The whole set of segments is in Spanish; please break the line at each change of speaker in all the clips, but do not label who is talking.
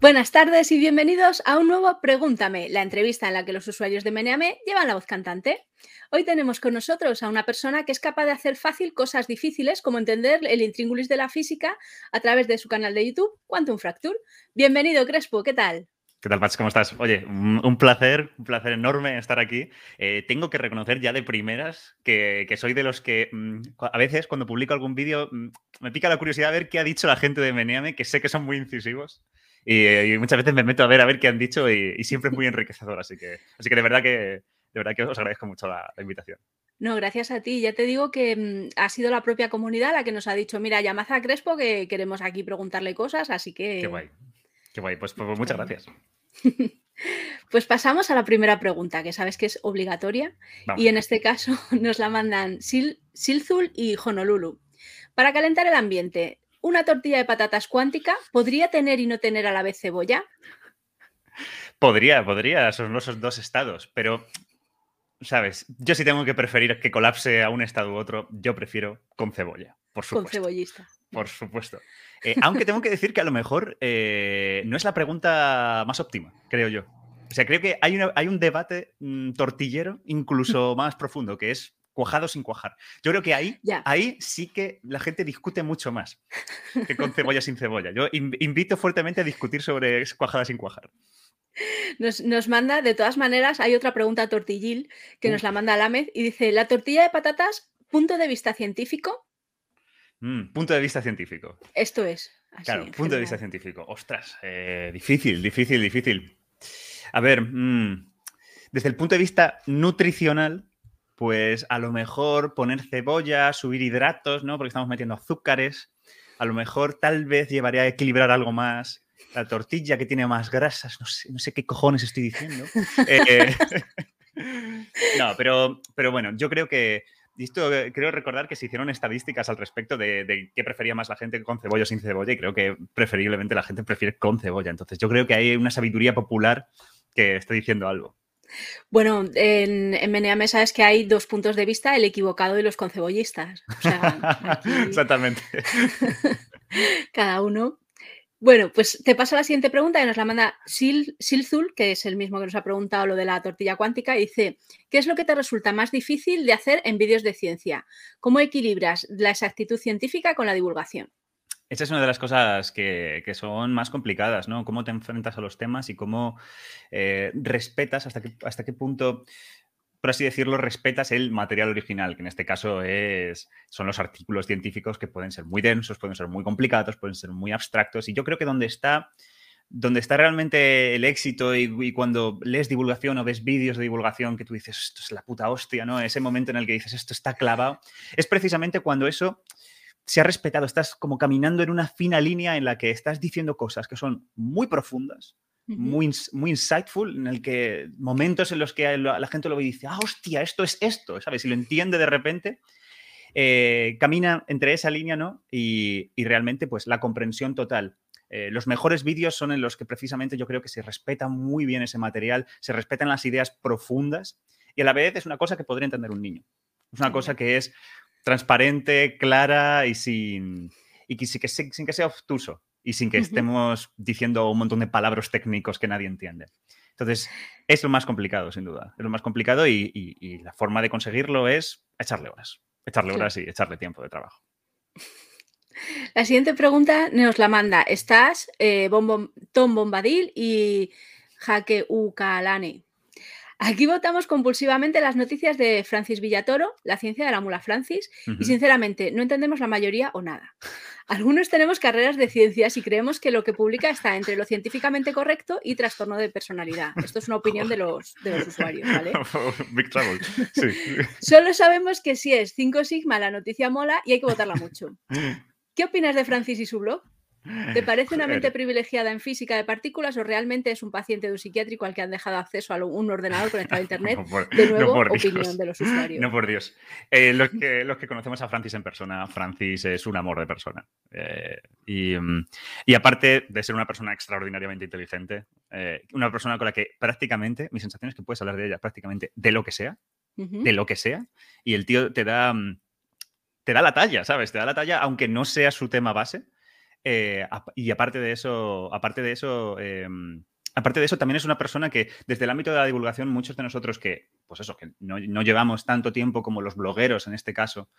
Buenas tardes y bienvenidos a un nuevo Pregúntame, la entrevista en la que los usuarios de Meneame llevan la voz cantante. Hoy tenemos con nosotros a una persona que es capaz de hacer fácil cosas difíciles como entender el intríngulis de la física a través de su canal de YouTube Quantum Fracture. Bienvenido, Crespo, ¿qué tal?
¿Qué tal, Pats? ¿Cómo estás? Oye, un placer, un placer enorme estar aquí. Eh, tengo que reconocer ya de primeras que, soy de los que mm, a veces cuando publico algún vídeo mm, me pica la curiosidad de ver qué ha dicho la gente de Meneame, que sé que son muy incisivos. Y, muchas veces me meto a ver a ver qué han dicho y, siempre es muy enriquecedor. Así que, así que de verdad que de verdad que os agradezco mucho la, invitación.
No, gracias a ti. Ya te digo que mm, ha sido la propia comunidad la que nos ha dicho, mira, llamad a Crespo que queremos aquí preguntarle cosas, así que...
Qué guay. Qué guay. Pues, pues muchas gracias.
Pues pasamos a la primera pregunta, que sabes que es obligatoria. Y en este caso nos la mandan Silzul y Honolulu. Para calentar el ambiente, ¿Una tortilla de patatas cuántica podría tener y no tener a la vez cebolla?
Podría, podría, son esos dos estados, pero, ¿sabes? Yo sí tengo que preferir que colapse a un estado u otro, yo prefiero con cebolla, por supuesto.
Con cebollista.
Por supuesto. Eh, aunque tengo que decir que a lo mejor eh, no es la pregunta más óptima, creo yo. O sea, creo que hay, hay un debate mm, tortillero incluso más profundo, que es cuajado sin cuajar. Yo creo que ahí, ahí sí que la gente discute mucho más que con cebolla sin cebolla. Yo invito fuertemente a discutir sobre cuajada sin cuajar.
Nos, manda, de todas maneras, hay otra pregunta tortillil que nos la manda Lámez y dice, ¿la tortilla de patatas, punto de vista científico?
Mm, punto de vista científico.
Esto es.
claro, punto de vista científico. Ostras, eh, difícil, difícil, difícil. A ver, mm, desde el punto de vista nutricional, pues a lo mejor poner cebolla, subir hidratos, ¿no? Porque estamos metiendo azúcares. A lo mejor tal vez llevaría a equilibrar algo más. La tortilla que tiene más grasas, no sé, qué cojones estoy diciendo. Eh, no, pero, pero bueno, yo creo que esto creo recordar que se hicieron estadísticas al respecto de, de, qué prefería más la gente con cebolla o sin cebolla y creo que preferiblemente la gente prefiere con cebolla. Entonces yo creo que hay una sabiduría popular que está diciendo algo.
Bueno, en, en Meneame sabes que hay dos puntos de vista, el equivocado y los concebollistas.
Exactamente.
Cada uno. Bueno, pues te paso la siguiente pregunta que nos la manda Silzul, que es el mismo que nos ha preguntado lo de la tortilla cuántica, y dice, ¿qué es lo que te resulta más difícil de hacer en vídeos de ciencia? ¿Cómo equilibras la exactitud científica con la divulgación?
Esa es una de las cosas que, son más complicadas, ¿no? Cómo te enfrentas a los temas y cómo eh, respetas, hasta qué, hasta qué punto, por así decirlo, respetas el material original, que en este caso es, son los artículos científicos que pueden ser muy densos, pueden ser muy complicados, pueden ser muy abstractos. Y yo creo que donde está, donde está realmente el éxito y, y cuando lees divulgación o ves vídeos de divulgación que tú dices, esto es la puta hostia, ¿no? Ese momento en el que dices, esto está clavado, es precisamente cuando eso se ha respetado, estás como caminando en una fina línea en la que estás diciendo cosas que son muy profundas, muy, muy insightful, en el que momentos en los que la, gente lo ve y dice, ah, hostia, esto es esto, ¿sabes? Y lo entiende de repente, eh, camina entre esa línea, ¿no? Y, realmente, pues, la comprensión total. Eh, los mejores vídeos son en los que precisamente yo creo que se respeta muy bien ese material, se respetan las ideas profundas y a la vez es una cosa que podría entender un niño. Es una cosa que es transparente, clara y sin, y que, sin que sea obtuso y sin que estemos diciendo un montón de palabras técnicos que nadie entiende. Entonces, es lo más complicado, sin duda. Es lo más complicado y, la forma de conseguirlo es echarle horas. Echarle horas y echarle tiempo de trabajo.
La siguiente pregunta nos la manda. Estás eh, Tom Bombadil y Jaque Ucalane. Aquí votamos compulsivamente las noticias de Francis Villatoro, la ciencia de la mula Francis, y sinceramente no entendemos la mayoría o nada. Algunos tenemos carreras de ciencias y creemos que lo que publica está entre lo científicamente correcto y trastorno de personalidad. Esto es una opinión de los, de los usuarios, ¿vale?
Big trouble. Sí.
Solo sabemos que si es 5 sigma la noticia mola y hay que votarla mucho. ¿Qué opinas de Francis y su blog? ¿Te parece una mente privilegiada en física de partículas o realmente es un paciente de un psiquiátrico al que han dejado acceso a un ordenador conectado a Internet? de nuevo, opinión de los usuarios.
No, por Dios. Eh, los, que, los, que, conocemos a Francis en persona, Francis es un amor de persona. Eh, mm, y, aparte de ser una persona extraordinariamente inteligente, eh, una persona con la que prácticamente, mi sensación es que puedes hablar de ella prácticamente de lo que sea, de lo que sea, y el tío te da, mm, te da la talla, ¿sabes? Te da la talla aunque no sea su tema base y aparte de eso, aparte de eso, em, aparte de eso, también es una persona que desde el ámbito de la divulgación, muchos de nosotros que, pues eso, que no, no llevamos tanto tiempo como los blogueros en este caso,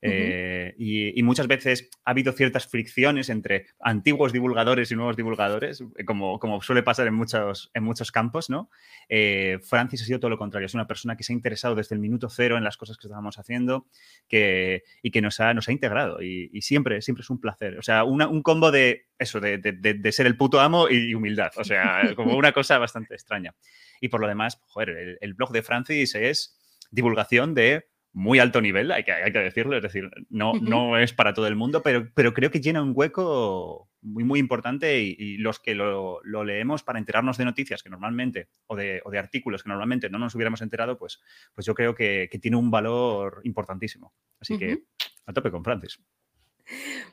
eh, y, muchas veces ha habido ciertas fricciones entre antiguos divulgadores y nuevos divulgadores, eh, como, como suele pasar en muchos, en muchos campos, ¿no? Eh, Francis ha sido todo lo contrario, es una persona que se ha interesado desde el minuto cero en las cosas que estábamos haciendo que, y que nos ha, nos ha integrado y, siempre, siempre es un placer. O sea, un combo de eso, de, de, ser el puto amo y humildad, o sea, como una cosa bastante extraña. Y por lo demás, joder, el, el blog de Francis es divulgación de muy alto nivel, hay que, hay que decirlo, es decir, no, no es para todo el mundo, pero, pero creo que llena un hueco muy, muy importante y, los que lo, leemos para enterarnos de noticias que normalmente, o de, o de, artículos que normalmente no nos hubiéramos enterado, pues, pues yo creo que, tiene un valor importantísimo. Así que a tope con Francis.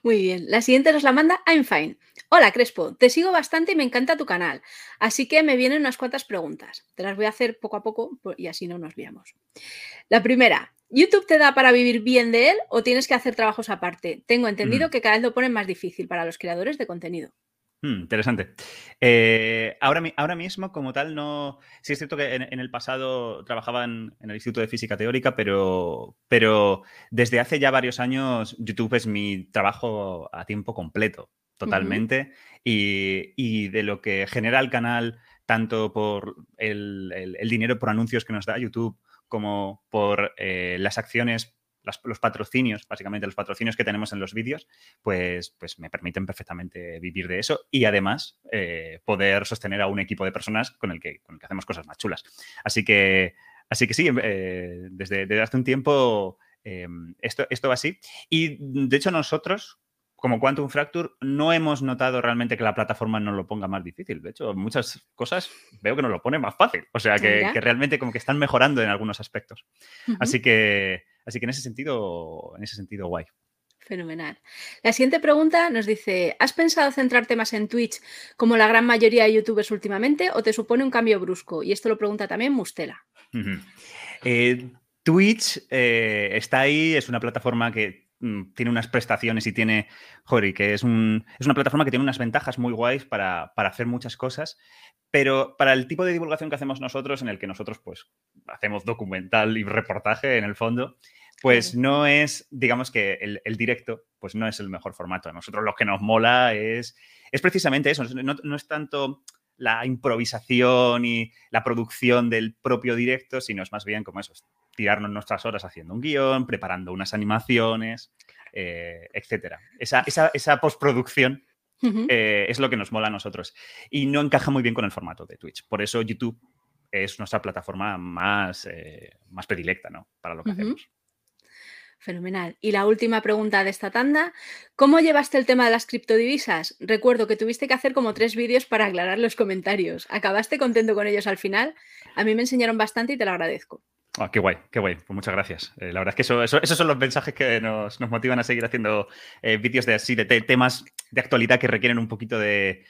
Muy bien. La siguiente nos la manda I'm Fine. Hola Crespo, te sigo bastante y me encanta tu canal. Así que me vienen unas cuantas preguntas. Te las voy a hacer poco a poco y así no nos viamos. La primera, ¿YouTube te da para vivir bien de él o tienes que hacer trabajos aparte? Tengo entendido mm. que cada vez lo ponen más difícil para los creadores de contenido.
Hmm, interesante. Eh, ahora, ahora, mismo, como tal, no. Sí, es cierto que en, el pasado trabajaba en, el Instituto de Física Teórica, pero, pero desde hace ya varios años YouTube es mi trabajo a tiempo completo, totalmente. y, de lo que genera el canal, tanto por el dinero por anuncios que nos da YouTube, como por eh, las acciones, los patrocinios, básicamente los patrocinios que tenemos en los vídeos, pues, pues me permiten perfectamente vivir de eso y además eh, poder sostener a un equipo de personas con el, que, con el que hacemos cosas más chulas. Así que, así que sí, eh, desde, desde, hace un tiempo esto, esto va así. Y de hecho nosotros, como Quantum Fracture, no hemos notado realmente que la plataforma nos lo ponga más difícil. De hecho, muchas cosas veo que nos lo pone más fácil. O sea, que, realmente como que están mejorando en algunos aspectos. Así que, así que en ese sentido, en ese sentido, guay.
Fenomenal. La siguiente pregunta nos dice, ¿has pensado centrarte más en Twitch como la gran mayoría de youtubers últimamente o te supone un cambio brusco? Y esto lo pregunta también Mustela.
Eh, Twitch eh, está ahí, es una plataforma que tiene unas prestaciones y tiene, joder, que es, un, es, una plataforma que tiene unas ventajas muy guays para, hacer muchas cosas, pero para el tipo de divulgación que hacemos nosotros, en el que nosotros pues hacemos documental y reportaje en el fondo, pues no es, digamos que el, directo, pues no es el mejor formato. A nosotros lo que nos mola es, es precisamente eso, no, no es tanto la improvisación y la producción del propio directo, sino es más bien como eso, tirarnos nuestras horas haciendo un guion, preparando unas animaciones, eh, etcétera. Esa, esa, postproducción eh, es lo que nos mola a nosotros. Y no encaja muy bien con el formato de Twitch. Por eso YouTube es nuestra plataforma más, eh, más predilecta ¿no? para lo que hacemos.
Fenomenal. Y la última pregunta de esta tanda, ¿cómo llevaste el tema de las criptodivisas? Recuerdo que tuviste que hacer como tres vídeos para aclarar los comentarios. ¿Acabaste contento con ellos al final? A mí me enseñaron bastante y te lo agradezco.
Ah, qué guay, qué guay. Pues muchas gracias. Eh, la verdad es que eso, esos son los mensajes que nos, motivan a seguir haciendo eh, vídeos de así, de temas de actualidad que requieren un poquito de,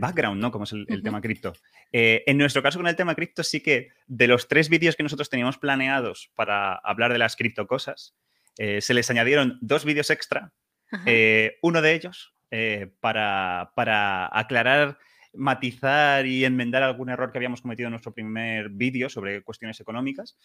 background, ¿no? Como es el, tema cripto. Eh, en nuestro caso, con el tema cripto, sí que de los tres vídeos que nosotros teníamos planeados para hablar de las cripto cosas, se les añadieron dos vídeos extra. uno de ellos para, para aclarar matizar y enmendar algún error que habíamos cometido en nuestro primer vídeo sobre cuestiones económicas.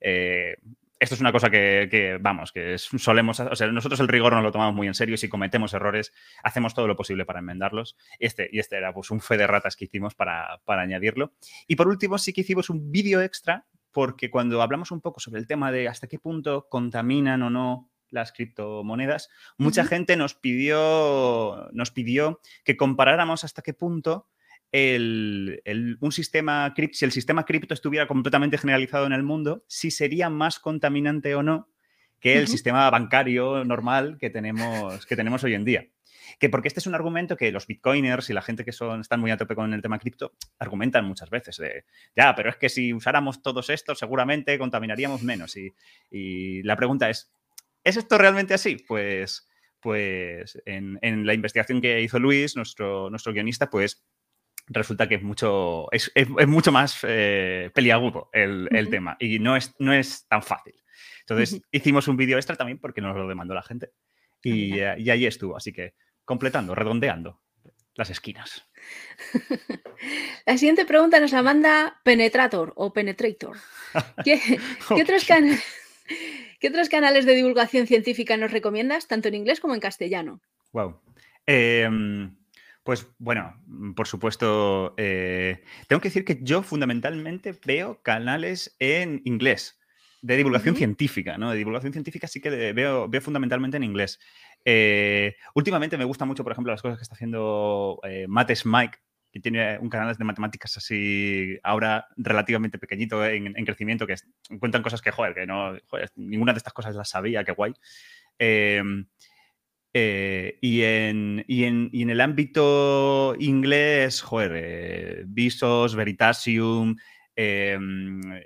Eh, esto es una cosa que, vamos, que solemos, o sea, nosotros el rigor nos lo tomamos muy en serio y si cometemos errores, hacemos todo lo posible para enmendarlos. Este, y este era pues un fe de ratas que hicimos para, añadirlo. Y por último, sí que hicimos un vídeo extra porque cuando hablamos un poco sobre el tema de hasta qué punto contaminan o no las criptomonedas, mucha gente nos pidió, nos pidió que comparáramos hasta qué punto el, un sistema si el sistema cripto estuviera completamente generalizado en el mundo, si sería más contaminante o no que el sistema bancario normal que tenemos, que tenemos hoy en día. Que porque este es un argumento que los bitcoiners y la gente que son, están muy a tope con el tema cripto argumentan muchas veces de, ya, pero es que si usáramos todos estos seguramente contaminaríamos menos. Y, y la pregunta es, ¿es esto realmente así? Pues, pues en, en, la investigación que hizo Luis, nuestro, nuestro guionista, pues resulta que es mucho, es, mucho más eh, peliagudo el, tema y no es, no es tan fácil. Entonces hicimos un vídeo extra también porque nos lo demandó la gente y, eh, y ahí estuvo. Así que completando, redondeando las esquinas.
La siguiente pregunta nos la manda Penetrator o Penetrator. ¿Qué, otros ¿Qué, otros canales de divulgación científica nos recomiendas, tanto en inglés como en castellano?
Wow. Pues bueno, por supuesto, eh, tengo que decir que yo fundamentalmente veo canales en inglés de divulgación científica, ¿no? De divulgación científica sí que veo, veo fundamentalmente en inglés. Eh, últimamente me gusta mucho, por ejemplo, las cosas que está haciendo eh, Mates Mike, que tiene un canal de matemáticas así ahora relativamente pequeñito en, crecimiento, que encuentran cosas que, joder, que no, ninguna de estas cosas las sabía, qué guay. Em, eh, y, en, y, en, y, en, el ámbito inglés, joder, Visos, Veritasium, eh,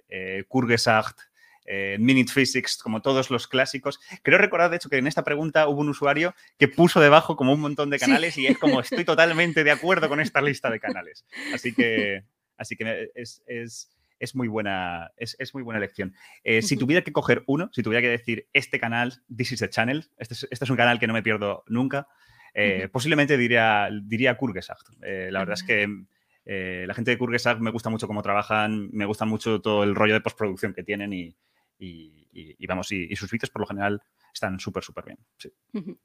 eh, Kurgesacht, eh, Minute Physics, como todos los clásicos. Creo recordar, de hecho, que en esta pregunta hubo un usuario que puso debajo como un montón de canales y es como estoy totalmente de acuerdo con esta lista de canales. Así que, así que es, es, es muy buena, es, es muy buena elección. Eh, si tuviera que coger uno, si tuviera que decir este canal, This is the Channel, este es, este es un canal que no me pierdo nunca, eh, posiblemente diría, diría Kurgesacht. la verdad es que la gente de Kurgesacht me gusta mucho cómo trabajan, me gusta mucho todo el rollo de postproducción que tienen y, y, vamos, y, sus vídeos por lo general están súper, súper bien.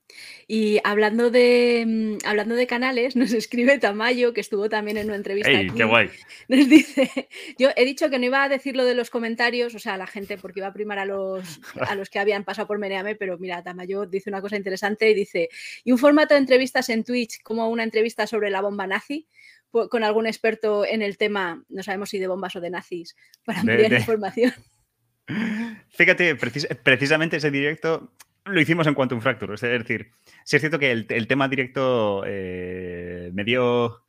Y hablando de, mm, hablando de canales, nos escribe Tamayo, que estuvo también en una entrevista.
¡Ey, qué guay!
Nos dice, yo he dicho que no iba a decir lo de los comentarios, o sea, a la gente, porque iba a primar a los, a los que habían pasado por Meneame, pero mira, Tamayo dice una cosa interesante y dice, y un formato de entrevistas en Twitch como una entrevista sobre la bomba nazi, con algún experto en el tema, no sabemos si de bombas o de nazis, para ampliar información.
Fíjate, precisamente ese directo lo hicimos en Quantum Fracture. Es decir, sí es cierto que el, tema directo eh, me dio.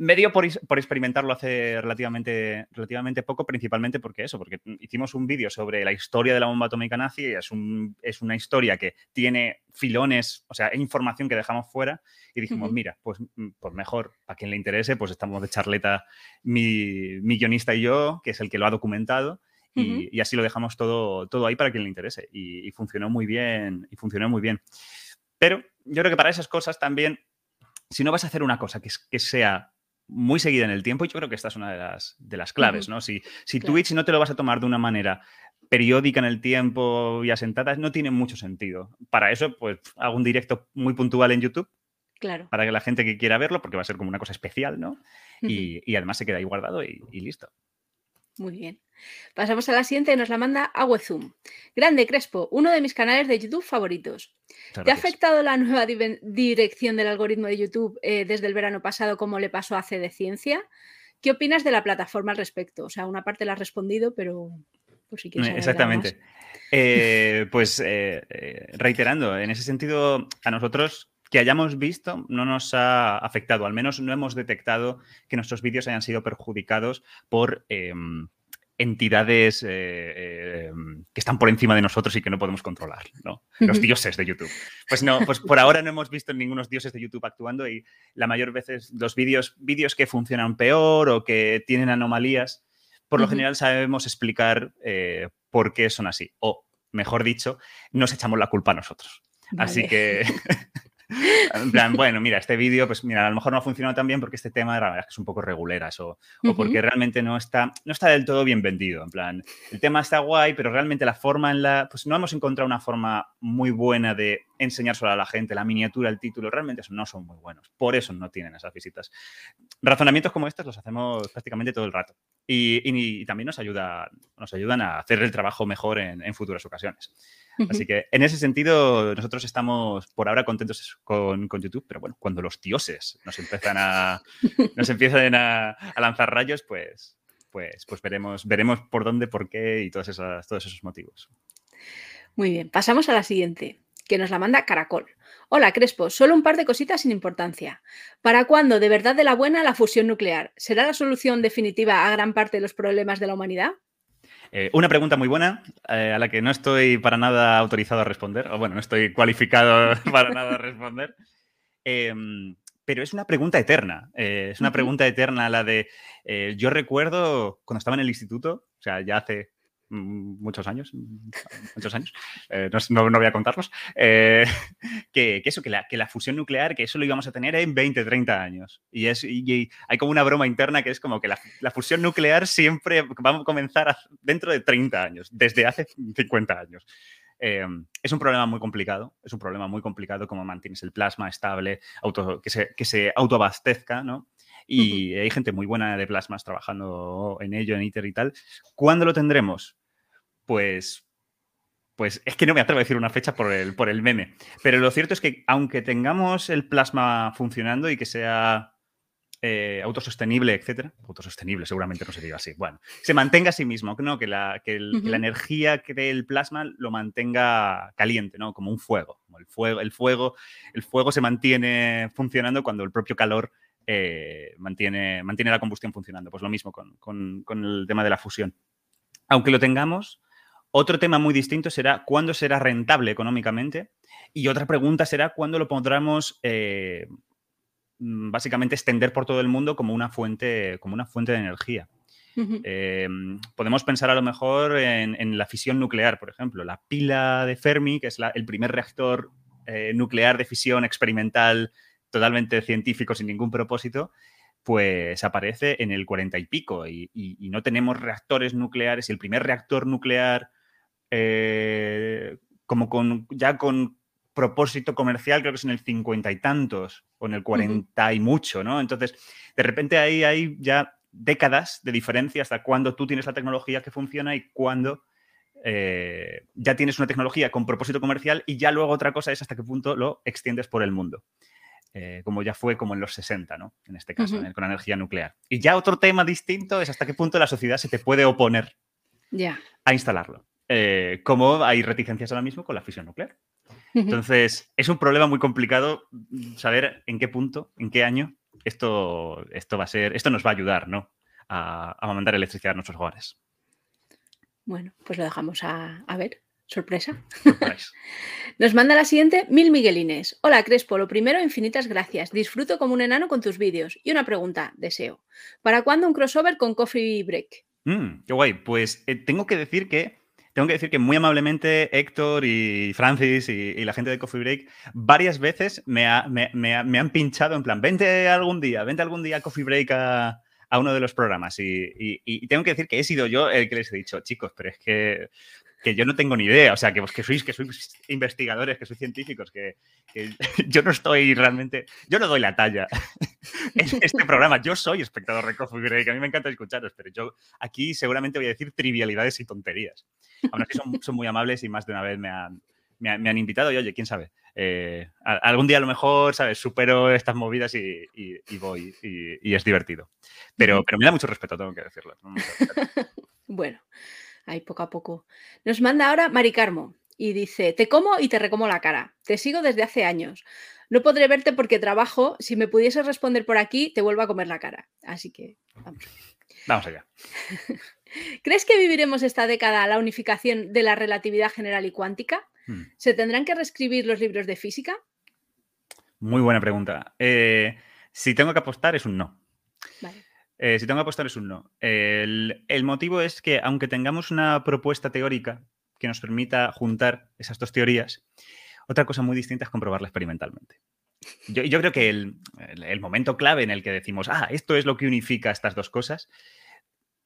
Me dio por, experimentarlo hace relativamente, relativamente poco, principalmente porque eso, porque hicimos un vídeo sobre la historia de la bomba atómica nazi, es, un, es una historia que tiene filones, o sea, información que dejamos fuera, y dijimos, mira, pues, pues mejor, a quien le interese, pues estamos de charleta mi, mi guionista y yo, que es el que lo ha documentado, y, así lo dejamos todo, todo ahí para quien le interese. Y, funcionó muy bien, y funcionó muy bien. Pero yo creo que para esas cosas también, si no vas a hacer una cosa que, que sea muy seguida en el tiempo, y yo creo que esta es una de las, de las claves, ¿no? Si, si Twitch no te lo vas a tomar de una manera periódica en el tiempo y asentada, no tiene mucho sentido. Para eso, pues hago un directo muy puntual en YouTube.
Claro.
Para que la gente que quiera verlo, porque va a ser como una cosa especial, ¿no? y, además se queda ahí guardado y listo.
Muy bien. Pasamos a la siguiente, nos la manda Aguezum. Grande Crespo, uno de mis canales de YouTube favoritos. ¿Te ha afectado la nueva dirección del algoritmo de YouTube eh, desde el verano pasado como le pasó a C de Ciencia? ¿Qué opinas de la plataforma al respecto? O sea, una parte la has respondido, pero por si quieres.
Exactamente. Eh, pues eh, reiterando, en ese sentido, a nosotros que hayamos visto no nos ha afectado, al menos no hemos detectado que nuestros vídeos hayan sido perjudicados por em, entidades eh, eh, que están por encima de nosotros y que no podemos controlar, ¿no? Los dioses de YouTube. Pues no, pues por ahora no hemos visto ningunos dioses de YouTube actuando y la mayor veces los vídeos, vídeos que funcionan peor o que tienen anomalías, por lo general sabemos explicar eh, por qué son así. O, mejor dicho, nos echamos la culpa a nosotros. Así que En plan, bueno, mira, este vídeo, pues mira, a lo mejor no ha funcionado tan bien porque este tema la verdad es que es un poco reguleras o, o porque realmente no está, no está del todo bien vendido. En plan, el tema está guay, pero realmente la forma en la. Pues no hemos encontrado una forma muy buena de enseñárselo a la gente, la miniatura, el título, realmente no son muy buenos. Por eso no tienen esas visitas. Razonamientos como estos los hacemos prácticamente todo el rato. Y, también nos, ayuda, nos ayudan a hacer el trabajo mejor en futuras ocasiones. Así que en ese sentido, nosotros estamos por ahora contentos con, YouTube, pero bueno, cuando los dioses nos empiezan a, nos empiezan a, lanzar rayos, pues, pues, pues veremos, veremos por dónde, por qué y todos esos, todos esos motivos.
Muy bien, pasamos a la siguiente, que nos la manda Caracol. Hola Crespo, solo un par de cositas sin importancia. ¿Para cuándo de verdad de la buena la fusión nuclear? ¿Será la solución definitiva a gran parte de los problemas de la humanidad?
Eh, una pregunta muy buena eh, a la que no estoy para nada autorizado a responder, o bueno, no estoy cualificado para nada a responder. Em, pero es una pregunta eterna. Eh, es una pregunta eterna la de. yo recuerdo cuando estaba en el instituto, o sea, ya hace muchos años, mm, muchos años, eh, no, voy a contarlos, eh, que, eso, que la, que la, fusión nuclear, que eso lo íbamos a tener en 20, 30 años. Y, es, y, hay como una broma interna que es como que la, la, fusión nuclear siempre va a comenzar dentro de 30 años, desde hace 50 años. Em, es un problema muy complicado, es un problema muy complicado cómo mantienes el plasma estable, que, se, que se autoabastezca, ¿no? Y hay gente muy buena de plasmas trabajando en ello, en ITER y tal. ¿Cuándo lo tendremos? Pues pues es que no me atrevo a decir una fecha por el, por el meme. Pero lo cierto es que aunque tengamos el plasma funcionando y que sea eh, autosostenible, etcétera. Autosostenible, seguramente no se diga así. Bueno, se mantenga a sí mismo, ¿no? Que la, que, la energía que dé el plasma lo mantenga caliente, ¿no? Como un fuego. el fuego, el fuego, el fuego se mantiene funcionando cuando el propio calor eh, mantiene, mantiene la combustión funcionando. Pues lo mismo con, con, el tema de la fusión. Aunque lo tengamos, otro tema muy distinto será cuándo será rentable económicamente. Y otra pregunta será cuándo lo podremos eh, Mm, básicamente extender por todo el mundo como una fuente, como una fuente de energía. Em, podemos pensar a lo mejor en, la fisión nuclear, por ejemplo. La pila de Fermi, que es el primer reactor eh, nuclear de fisión experimental totalmente científico, sin ningún propósito, pues aparece en el cuarenta y pico y, no tenemos reactores nucleares. Y el primer reactor nuclear, eh, como con, ya con propósito comercial, creo que es en el cincuenta y tantos o en el cuarenta y mucho, ¿no? Entonces, de repente ahí hay ya décadas de diferencia hasta cuando tú tienes la tecnología que funciona y cuando eh, ya tienes una tecnología con propósito comercial y ya luego otra cosa es hasta qué punto lo extiendes por el mundo. Eh, como ya fue como en los 60, ¿no? En este caso, con la energía nuclear. Y ya otro tema distinto es hasta qué punto la sociedad se te puede oponer a instalarlo. Eh, como hay reticencias ahora mismo con la fisión nuclear. Entonces, es un problema muy complicado saber en qué punto, en qué año esto, esto va a ser, esto nos va a ayudar, ¿no? A, mandar electricidad a nuestros hogares.
Bueno, pues lo dejamos a, ver. Sorpresa. Nos manda la siguiente, Mil Miguelines. Hola Crespo, lo primero, infinitas gracias. Disfruto como un enano con tus vídeos. Y una pregunta, deseo. ¿Para cuándo un crossover con Coffee Break?
Mm, qué guay. Pues eh, tengo que decir que tengo que decir que muy amablemente Héctor y Francis y, la gente de Coffee Break varias veces me, han pinchado en plan, vente algún día, vente algún día a Coffee Break a, uno de los programas. Y, tengo que decir que he sido yo el que les he dicho, chicos, pero es que que yo no tengo ni idea, o sea, que, que, sois, que sois investigadores, que sois científicos, que, yo no estoy realmente, yo no doy la talla en este programa, yo soy espectador de Coffee Break, a mí me encanta escucharos, pero yo aquí seguramente voy a decir trivialidades y tonterías. Aún así son, son muy amables y más de una vez me han, me, han invitado y oye, quién sabe. Eh, algún día a lo mejor, ¿sabes? Supero estas movidas y, voy y, es divertido. Pero, pero me da mucho respeto, tengo que decirlo.
bueno, Ahí poco a poco. Nos manda ahora Mari Carmo y dice, te como y te recomo la cara. Te sigo desde hace años. No podré verte porque trabajo. Si me pudieses responder por aquí, te vuelvo a comer la cara. Así que vamos.
Vamos allá.
¿Crees que viviremos esta década la unificación de la relatividad general y cuántica? Hmm. ¿Se tendrán que reescribir los libros de física?
Muy buena pregunta. Eh, si tengo que apostar, es un no. Vale. Eh, si tengo que apostar es un no. El, motivo es que aunque tengamos una propuesta teórica que nos permita juntar esas dos teorías, otra cosa muy distinta es comprobarla experimentalmente. Yo, yo creo que el, el, momento clave en el que decimos, ah, esto es lo que unifica estas dos cosas,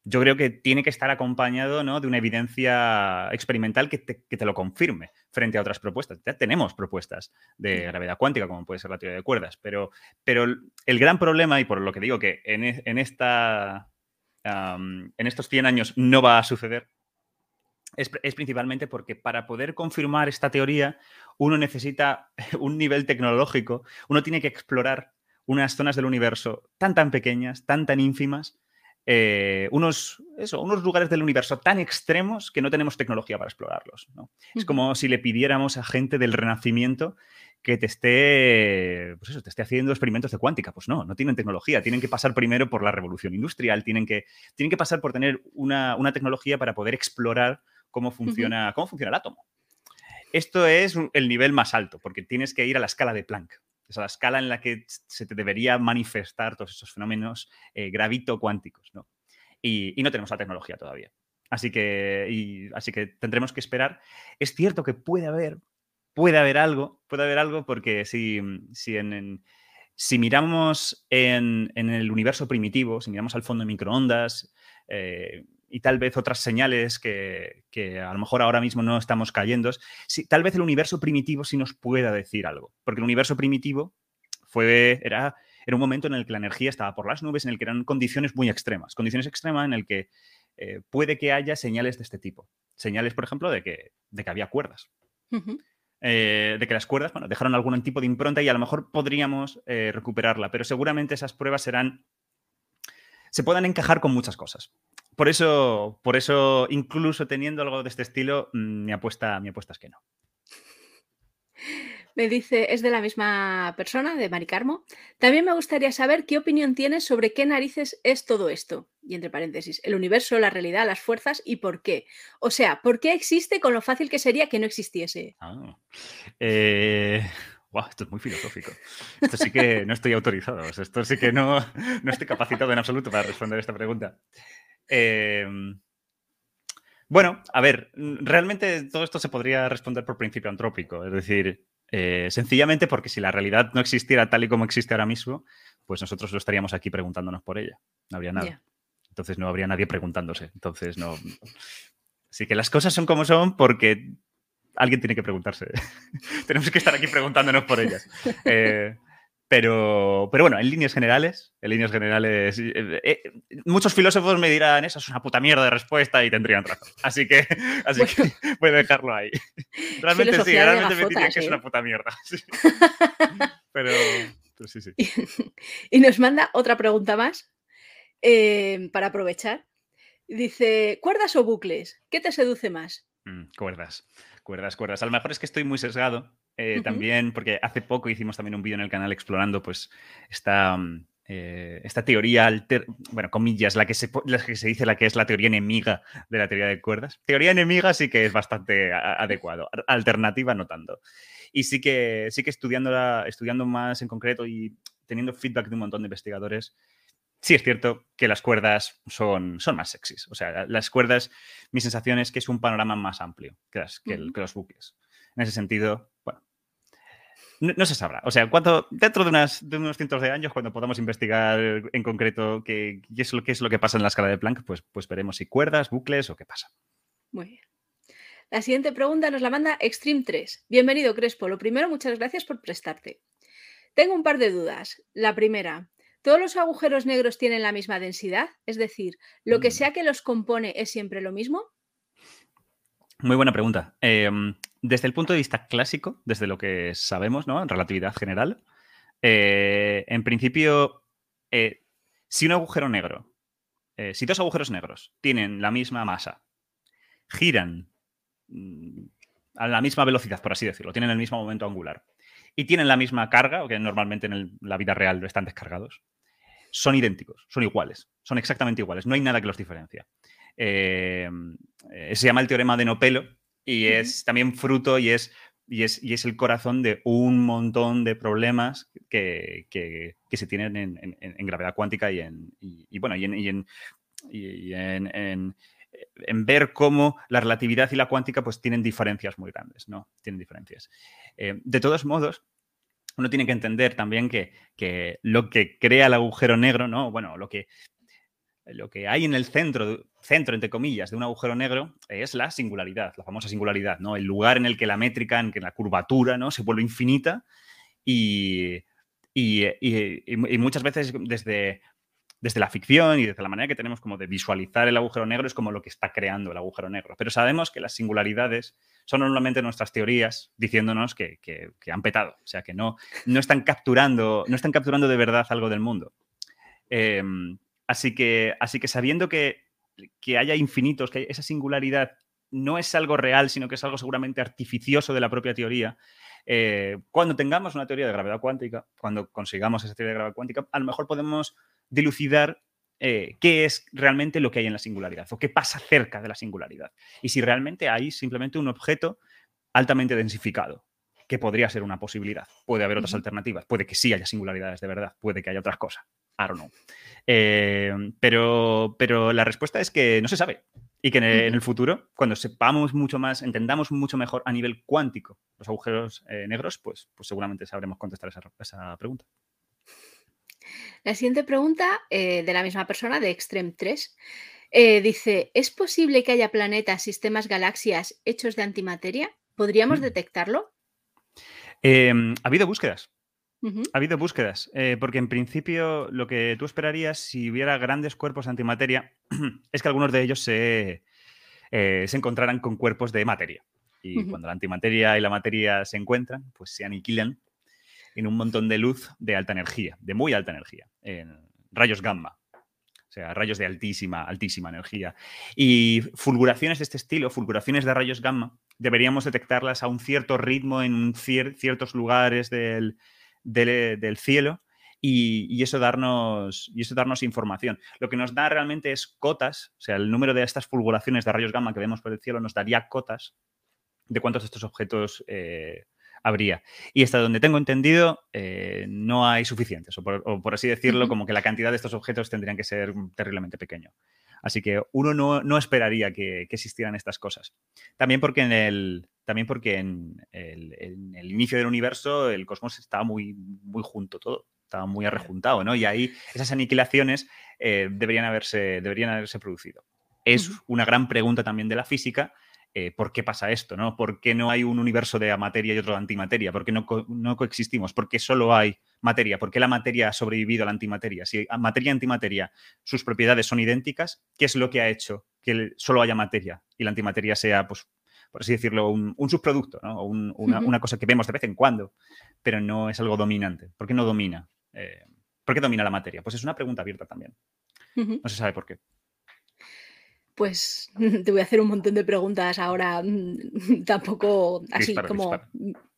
yo creo que tiene que estar acompañado ¿no? de una evidencia experimental que te, lo confirme frente a otras propuestas. Ya tenemos propuestas de gravedad cuántica, como puede ser la teoría de cuerdas, pero, pero el gran problema, y por lo que digo que en, e, esta, en estos 100 años no va a suceder, es, es, principalmente porque para poder confirmar esta teoría uno necesita un nivel tecnológico, uno tiene que explorar unas zonas del universo tan tan pequeñas, tan tan ínfimas, eh, unos, eso, unos lugares del universo tan extremos que no tenemos tecnología para explorarlos. Es como si le pidiéramos a gente del Renacimiento que te esté, pues eso, te esté haciendo experimentos de cuántica. Pues no, no tienen tecnología. Tienen que pasar primero por la revolución industrial, tienen que, tienen que pasar por tener una, tecnología para poder explorar cómo funciona, cómo funciona el átomo. Esto es el nivel más alto, porque tienes que ir a la escala de Planck es la escala en la que se te debería manifestar todos esos fenómenos eh, gravito-cuánticos, ¿no? Y, no tenemos la tecnología todavía. Así que, así que tendremos que esperar. Es cierto que puede haber, puede haber algo, puede haber algo porque si, si, en, miramos en, el universo primitivo, si miramos al fondo de microondas eh, y tal vez otras señales que, a lo mejor ahora mismo no estamos cayendo, si, tal vez el universo primitivo sí nos pueda decir algo. Porque el universo primitivo fue, era, era un momento en el que la energía estaba por las nubes, en el que eran condiciones muy extremas. Condiciones extremas en el que eh, puede que haya señales de este tipo. Señales, por ejemplo, de que, de que había cuerdas. Eh, de que las cuerdas bueno, dejaron algún tipo de impronta y a lo mejor podríamos eh, recuperarla, pero seguramente esas pruebas serán. Se puedan encajar con muchas cosas. Por eso, por eso incluso teniendo algo de este estilo, mm, mi apuesta, mi apuesta es que no.
Me dice, es de la misma persona, de Maricarmo. También me gustaría saber qué opinión tienes sobre qué narices es todo esto. Y entre paréntesis, el universo, la realidad, las fuerzas y por qué. O sea, ¿por qué existe con lo fácil que sería que no existiese?
Ah, eh, esto es muy filosófico. Esto sí que no estoy autorizado. Esto sí que no, no estoy capacitado en absoluto para responder esta pregunta. Em, bueno, a ver, realmente todo esto se podría responder por principio antrópico. Es decir, eh, sencillamente porque si la realidad no existiera tal y como existe ahora mismo, pues nosotros lo estaríamos aquí preguntándonos por ella. No habría nada. Entonces no habría nadie preguntándose. Entonces no. Así que las cosas son como son porque alguien tiene que preguntarse. Tenemos que estar aquí preguntándonos por ellas. Eh, pero, pero bueno, en líneas generales, en líneas generales, eh, eh, muchos filósofos me dirán, eso es una puta mierda de respuesta y tendrían razón. Así que, así que voy a dejarlo ahí. Realmente sí, realmente me dirían que es una puta mierda. Pero, sí, sí.
Y, nos manda otra pregunta más para aprovechar. Dice, ¿cuerdas o bucles? ¿Qué te seduce más?
Mm, cuerdas, cuerdas, cuerdas. A lo mejor es que estoy muy sesgado eh, también, porque hace poco hicimos también un vídeo en el canal explorando pues esta, mm, eh, esta teoría, alter, bueno, comillas, la que, se, que se dice la que es la teoría enemiga de la teoría de cuerdas. Teoría enemiga sí que es bastante adecuado, alternativa no tanto. Y sí que, sí que estudiándola, estudiando más en concreto y teniendo feedback de un montón de investigadores, sí es cierto que las cuerdas son, son más sexys. O sea, las cuerdas, mi sensación es que es un panorama más amplio que, que los buques. En ese sentido, bueno, no, se sabrá. O sea, cuánto, dentro de, unas, de, unos cientos de años, cuando podamos investigar en concreto qué, es lo, qué es lo que pasa en la escala de Planck, pues, pues veremos si cuerdas, bucles o qué pasa.
Muy bien. La siguiente pregunta nos la manda Extreme 3. Bienvenido, Crespo. Lo primero, muchas gracias por prestarte. Tengo un par de dudas. La primera, ¿todos los agujeros negros tienen la misma densidad? Es decir, ¿lo que mm. sea que los compone es siempre lo mismo?
Muy buena pregunta. Em, desde el punto de vista clásico, desde lo que sabemos, ¿no? En relatividad general, eh, en principio, eh, si un agujero negro, eh, si dos agujeros negros tienen la misma masa, giran mm, a la misma velocidad, por así decirlo, tienen el mismo momento angular y tienen la misma carga, que normalmente en la vida real están descargados, son idénticos, son iguales, son exactamente iguales, no hay nada que los diferencia. Eh, eh, se llama el teorema de Nopelo y es también fruto y es, y es, y es, el corazón de un montón de problemas que, que, se tienen en, en, gravedad cuántica y en, y, bueno, y en, y en, en, ver cómo la relatividad y la cuántica pues tienen diferencias muy grandes, ¿no? Tienen diferencias. Eh, de todos modos, uno tiene que entender también que, que, lo que crea el agujero negro, ¿no? Bueno, lo que lo que hay en el centro, centro, entre comillas, de un agujero negro es la singularidad, la famosa singularidad, ¿no? El lugar en el que la métrica, en que la curvatura, ¿no? Se vuelve infinita y, muchas veces desde, desde la ficción y desde la manera que tenemos como de visualizar el agujero negro es como lo que está creando el agujero negro. Pero sabemos que las singularidades son normalmente nuestras teorías diciéndonos que, han petado, o sea, que no, no, están capturando, no están capturando de verdad algo del mundo. Em, Así que, así que sabiendo que, haya infinitos, que esa singularidad no es algo real, sino que es algo seguramente artificioso de la propia teoría, eh, cuando tengamos una teoría de gravedad cuántica, cuando consigamos esa teoría de gravedad cuántica, a lo mejor podemos dilucidar eh, qué es realmente lo que hay en la singularidad o qué pasa cerca de la singularidad. Y si realmente hay simplemente un objeto altamente densificado, que podría ser una posibilidad. Puede haber otras alternativas, puede que sí haya singularidades de verdad, puede que haya otras cosas I don't know. Eh, pero, pero la respuesta es que no se sabe. Y que en el, futuro, cuando sepamos mucho más, entendamos mucho mejor a nivel cuántico los agujeros eh, negros, pues, pues seguramente sabremos contestar esa, esa pregunta.
La siguiente pregunta, eh, de la misma persona, de Extreme 3, dice, ¿es posible que haya planetas, sistemas, galaxias hechos de antimateria? ¿Podríamos mm. detectarlo?
Em, ha habido búsquedas. Ha habido búsquedas, eh, porque en principio lo que tú esperarías si hubiera grandes cuerpos de antimateria es que algunos de ellos se, eh, se encontraran con cuerpos de materia. Y cuando la antimateria y la materia se encuentran, pues se aniquilan en un montón de luz de alta energía, de muy alta energía, en rayos gamma. O sea, rayos de altísima, altísima energía. Y fulguraciones de este estilo, fulguraciones de rayos gamma, deberíamos detectarlas a un cierto ritmo en ciertos lugares del, cielo y, eso darnos, y eso darnos información. Lo que nos da realmente es cotas, o sea, el número de estas fulguraciones de rayos gamma que vemos por el cielo nos daría cotas de cuántos de estos objetos eh, habría. Y hasta donde tengo entendido, eh, no hay suficientes, o por, así decirlo, como que la cantidad de estos objetos tendrían que ser terriblemente pequeño. Así que uno no, esperaría que, existieran estas cosas. También porque en el, también porque en el, inicio del universo el cosmos estaba muy, muy junto todo, estaba muy arrejuntado, ¿no? Y ahí esas aniquilaciones eh, deberían, haberse, deberían haberse producido. Es una gran pregunta también de la física eh, por qué pasa esto, ¿no? ¿Por qué no hay un universo de materia y otro de antimateria? ¿Por qué no, no coexistimos? ¿Por qué solo hay materia? ¿Por qué la materia ha sobrevivido a la antimateria? Si materia y antimateria, sus propiedades son idénticas, ¿qué es lo que ha hecho que solo haya materia y la antimateria sea, pues, por así decirlo, un, subproducto, ¿no? una, cosa que vemos de vez en cuando, pero no es algo dominante. ¿Por qué no domina? Eh, ¿Por qué domina la materia? Pues es una pregunta abierta también. No se sabe por qué.
Pues te voy a hacer un montón de preguntas ahora, mm, tampoco así como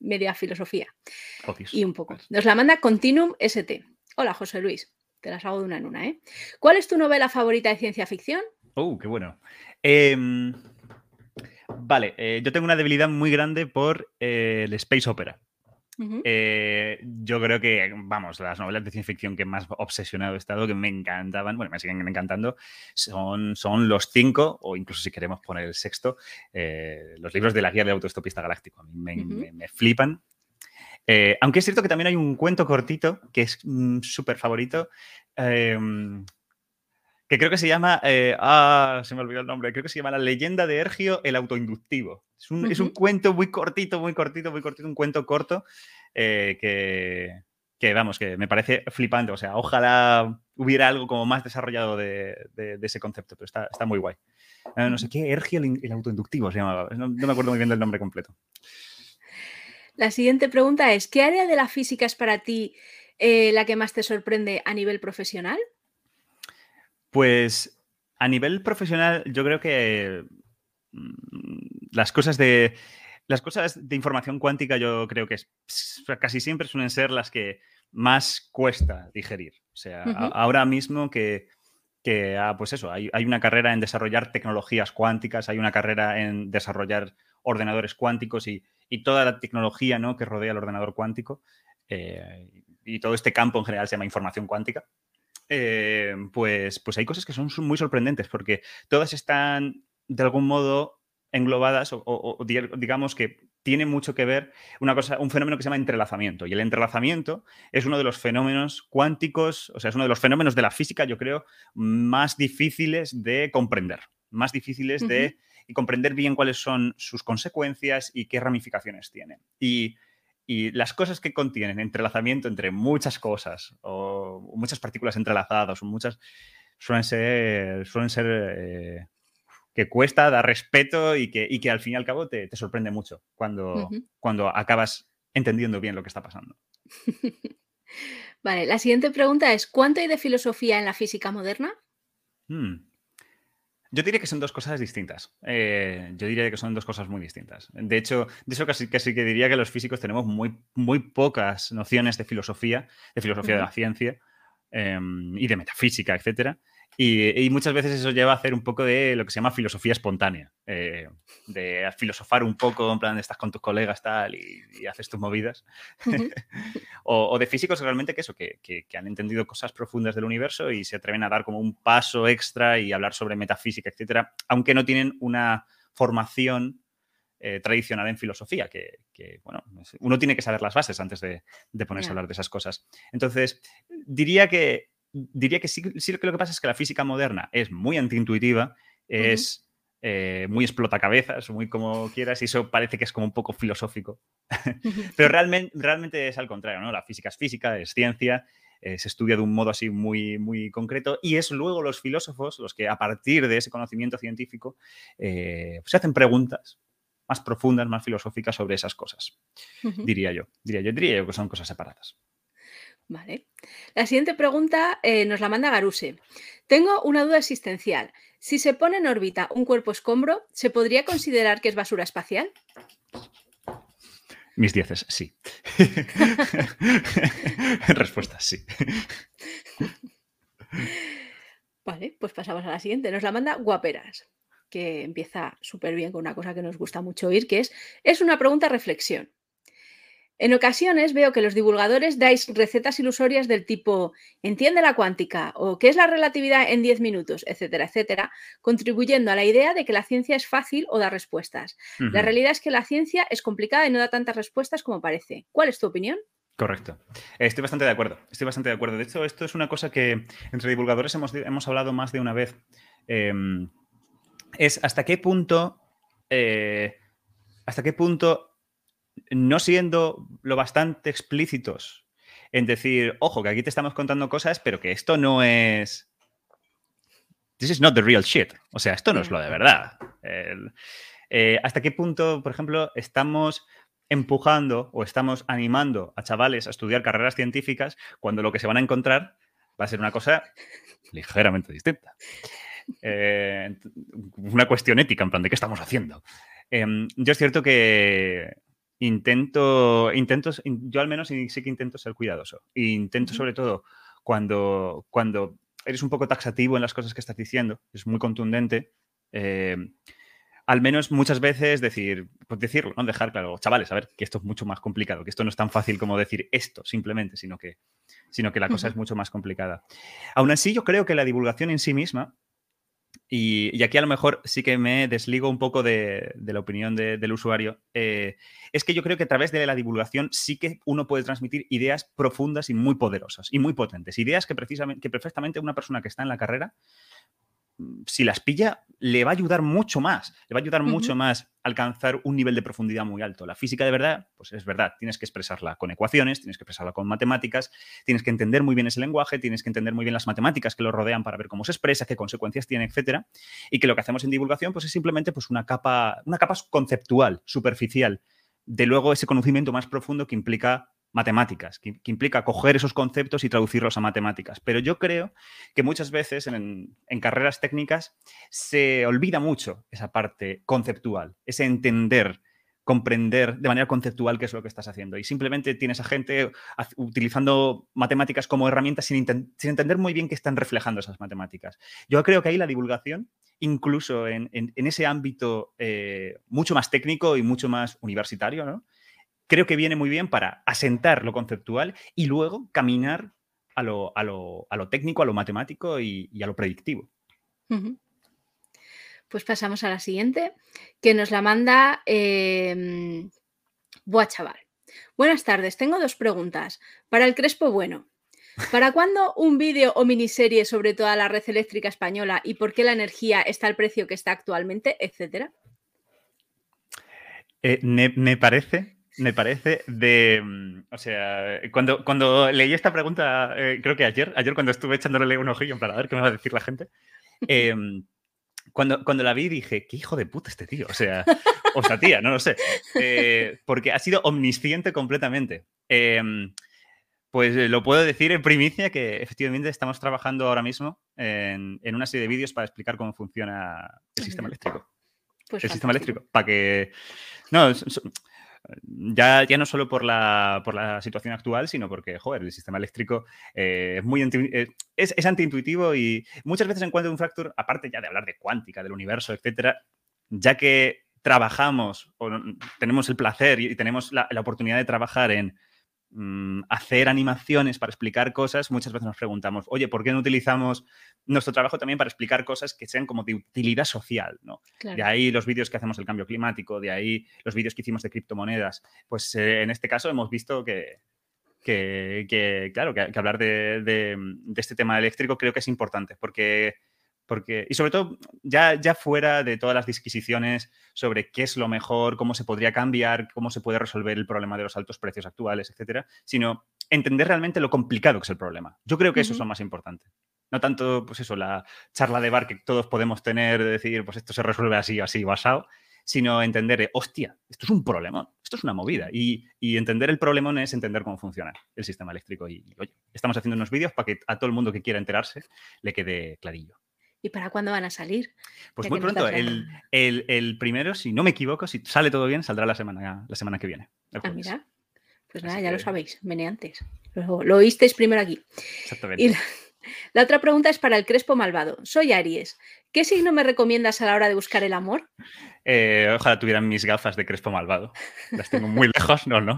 media filosofía. Y un poco. Nos la manda Continuum ST. Hola, José Luis. Te las hago de una en una, ¿eh? ¿Cuál es tu novela favorita de ciencia ficción?
Oh, qué bueno. Em, vale, eh, yo tengo una debilidad muy grande por eh, el space opera. Eh, yo creo que, vamos, las novelas de ciencia ficción que más obsesionado he estado, que me encantaban, bueno, me siguen encantando, son, son los cinco, o incluso si queremos poner el sexto, eh, los libros de la guía de autoestopista galáctico. A mí me, flipan. Eh, aunque es cierto que también hay un cuento cortito que es mm, súper favorito, que creo que se llama, eh, ah, se me olvidó el nombre, creo que se llama La leyenda de Ergio, el autoinductivo. Es un, es un cuento muy cortito, muy cortito, muy cortito, un cuento corto eh, que, que, vamos, que me parece flipante. O sea, ojalá hubiera algo como más desarrollado de, de, ese concepto, pero está, está muy guay. Eh, no sé qué, Ergio, el, autoinductivo se llamaba, no, me acuerdo muy bien del nombre completo.
La siguiente pregunta es, ¿qué área de la física es para ti la que más te sorprende a nivel profesional?
Pues a nivel profesional, yo creo que mm, las cosas de. Las cosas de información cuántica, yo creo que casi siempre suelen ser las que más cuesta digerir. O sea, ahora mismo que, ah, pues eso, hay, una carrera en desarrollar tecnologías cuánticas, hay una carrera en desarrollar ordenadores cuánticos y, toda la tecnología ¿no? que rodea el ordenador cuántico. Eh, y todo este campo en general se llama información cuántica. Eh, pues, pues hay cosas que son muy sorprendentes porque todas están de algún modo englobadas o, digamos que tiene mucho que ver una cosa, un fenómeno que se llama entrelazamiento. Y el entrelazamiento es uno de los fenómenos cuánticos, o sea, es uno de los fenómenos de la física, yo creo, más difíciles de comprender, más difíciles de comprender bien cuáles son sus consecuencias y qué ramificaciones tienen. Y y las cosas que contienen entrelazamiento entre muchas cosas o muchas partículas entrelazadas o muchas suelen ser, suelen ser eh, que cuesta, da respeto y que, que, al fin y al cabo te, sorprende mucho cuando, cuando acabas entendiendo bien lo que está pasando.
vale, la siguiente pregunta es, ¿cuánto hay de filosofía en la física moderna?
Hmm. Yo diría que son dos cosas distintas. Eh, yo diría que son dos cosas muy distintas. De hecho, de eso casi, casi que diría que los físicos tenemos muy, muy pocas nociones de filosofía, de filosofía de la ciencia em, y de metafísica, etcétera. Y, muchas veces eso lleva a hacer un poco de lo que se llama filosofía espontánea, eh, de filosofar un poco, en plan, estás con tus colegas tal y, haces tus movidas. o, de físicos realmente que eso, que, han entendido cosas profundas del universo y se atreven a dar como un paso extra y hablar sobre metafísica, etcétera, aunque no tienen una formación eh, tradicional en filosofía, que, bueno, uno tiene que saber las bases antes de, ponerse a hablar de esas cosas. Entonces, diría que, diría que sí, sí, que lo que pasa es que la física moderna es muy antiintuitiva, es eh, muy explotacabezas, muy como quieras, y eso parece que es como un poco filosófico. Pero realmente, realmente es al contrario, ¿no? La física es física, es ciencia, eh, se estudia de un modo así muy, muy concreto y es luego los filósofos los que a partir de ese conocimiento científico eh, se hacen preguntas más profundas, más filosóficas sobre esas cosas, diría yo. Diría yo, diría yo que son cosas separadas.
Vale. La siguiente pregunta eh, nos la manda Garuse. Tengo una duda existencial. Si se pone en órbita un cuerpo escombro, ¿se podría considerar que es basura espacial?
Mis dieces, sí. Respuesta, sí.
Vale, pues pasamos a la siguiente. Nos la manda Guaperas, que empieza súper bien con una cosa que nos gusta mucho oír, que es, es una pregunta reflexión. En ocasiones veo que los divulgadores dais recetas ilusorias del tipo entiende la cuántica o qué es la relatividad en 10 minutos, etcétera, etcétera, contribuyendo a la idea de que la ciencia es fácil o da respuestas. La realidad es que la ciencia es complicada y no da tantas respuestas como parece. ¿Cuál es tu opinión?
Correcto. Estoy bastante de acuerdo. Estoy bastante de acuerdo. De hecho, esto es una cosa que entre divulgadores hemos, hemos hablado más de una vez. Em, es hasta qué punto. Eh, hasta qué punto no siendo lo bastante explícitos en decir, ojo, que aquí te estamos contando cosas, pero que esto no es. This is not the real shit. O sea, esto no es lo de verdad. Eh, ¿Hasta qué punto, por ejemplo, estamos empujando o estamos animando a chavales a estudiar carreras científicas cuando lo que se van a encontrar va a ser una cosa ligeramente distinta? Eh, una cuestión ética, en plan, ¿de qué estamos haciendo? Em, yo es cierto que intento, intento, yo al menos sí que intento ser cuidadoso. E intento sobre todo cuando, cuando eres un poco taxativo en las cosas que estás diciendo, es muy contundente, eh, al menos muchas veces decir, pues decirlo, ¿no? Dejar claro, chavales, a ver, que esto es mucho más complicado, que esto no es tan fácil como decir esto simplemente, sino que, sino que la cosa es mucho más complicada. Aún así, yo creo que la divulgación en sí misma y, aquí a lo mejor sí que me desligo un poco de, la opinión del usuario. Eh, es que yo creo que a través de la divulgación sí que uno puede transmitir ideas profundas y muy poderosas y muy potentes. Ideas que, precisamente, que perfectamente una persona que está en la carrera si las pilla, le va a ayudar mucho más, le va a ayudar mucho más a alcanzar un nivel de profundidad muy alto. La física de verdad, pues es verdad, tienes que expresarla con ecuaciones, tienes que expresarla con matemáticas, tienes que entender muy bien ese lenguaje, tienes que entender muy bien las matemáticas que lo rodean para ver cómo se expresa, qué consecuencias tiene, etcétera. Y que lo que hacemos en divulgación, pues es simplemente pues, una capa, una capa conceptual, superficial, de luego ese conocimiento más profundo que implica matemáticas, que, implica coger esos conceptos y traducirlos a matemáticas. Pero yo creo que muchas veces en, carreras técnicas se olvida mucho esa parte conceptual, ese entender, comprender de manera conceptual qué es lo que estás haciendo. Y simplemente tienes a gente utilizando matemáticas como herramientas sin, entender muy bien qué están reflejando esas matemáticas. Yo creo que ahí la divulgación incluso en, ese ámbito eh, mucho más técnico y mucho más universitario, ¿no? Creo que viene muy bien para asentar lo conceptual y luego caminar a lo, técnico, a lo matemático y, a lo predictivo.
Pues pasamos a la siguiente, que nos la manda eh, Chaval. Buenas tardes, tengo dos preguntas. Para el Crespo Bueno, ¿para cuándo un vídeo o miniserie sobre toda la red eléctrica española y por qué la energía está al precio que está actualmente, etcétera?
Eh, me, parece me parece de. Mm, o sea, cuando, cuando leí esta pregunta, eh, creo que ayer, ayer cuando estuve echándole un ojillo para ver qué me va a decir la gente, em, cuando, cuando la vi dije, qué hijo de puta este tío. O sea, o sea, tía, no lo sé. Eh, porque ha sido omnisciente completamente. Em, pues lo puedo decir en primicia que efectivamente estamos trabajando ahora mismo en, una serie de vídeos para explicar cómo funciona el sistema eléctrico. Pues el sistema eléctrico. Para que. No, ya, ya no solo por la, por la situación actual, sino porque, joder, el sistema eléctrico eh, es muy eh, es, es antiintuitivo y muchas veces encuentro un fracture, aparte ya de hablar de cuántica, del universo, etcétera, ya que trabajamos o tenemos el placer y tenemos la, oportunidad de trabajar en mm, hacer animaciones para explicar cosas, muchas veces nos preguntamos, oye, ¿por qué no utilizamos nuestro trabajo también para explicar cosas que sean como de utilidad social? ¿no? De ahí los vídeos que hacemos del cambio climático, de ahí los vídeos que hicimos de criptomonedas. Pues eh, en este caso hemos visto que, que, claro, que, hablar de, de, este tema eléctrico creo que es importante, porque porque, y sobre todo, ya, ya fuera de todas las disquisiciones sobre qué es lo mejor, cómo se podría cambiar, cómo se puede resolver el problema de los altos precios actuales, etcétera, sino entender realmente lo complicado que es el problema. Yo creo que eso es lo más importante. No tanto, pues eso, la charla de bar que todos podemos tener de decir, pues esto se resuelve así, así, basado, sino entender, hostia, esto es un problema, esto es una movida. Y, y, entender el problema es entender cómo funciona el sistema eléctrico. Y, oye, estamos haciendo unos vídeos para que a todo el mundo que quiera enterarse le quede clarillo.
¿Y para cuándo van a salir?
Pues muy pronto. El, primero, si no me equivoco, si sale todo bien, saldrá la semana, la semana que viene.
Ah, mira. Pues nada, ya lo sabéis, meneantes. Lo, lo oísteis primero aquí. Exactamente. Y la, otra pregunta es para el Crespo Malvado. Soy Aries. ¿Qué signo me recomiendas a la hora de buscar el amor?
Eh, ojalá tuvieran mis gafas de Crespo Malvado. Las tengo muy lejos, no, no.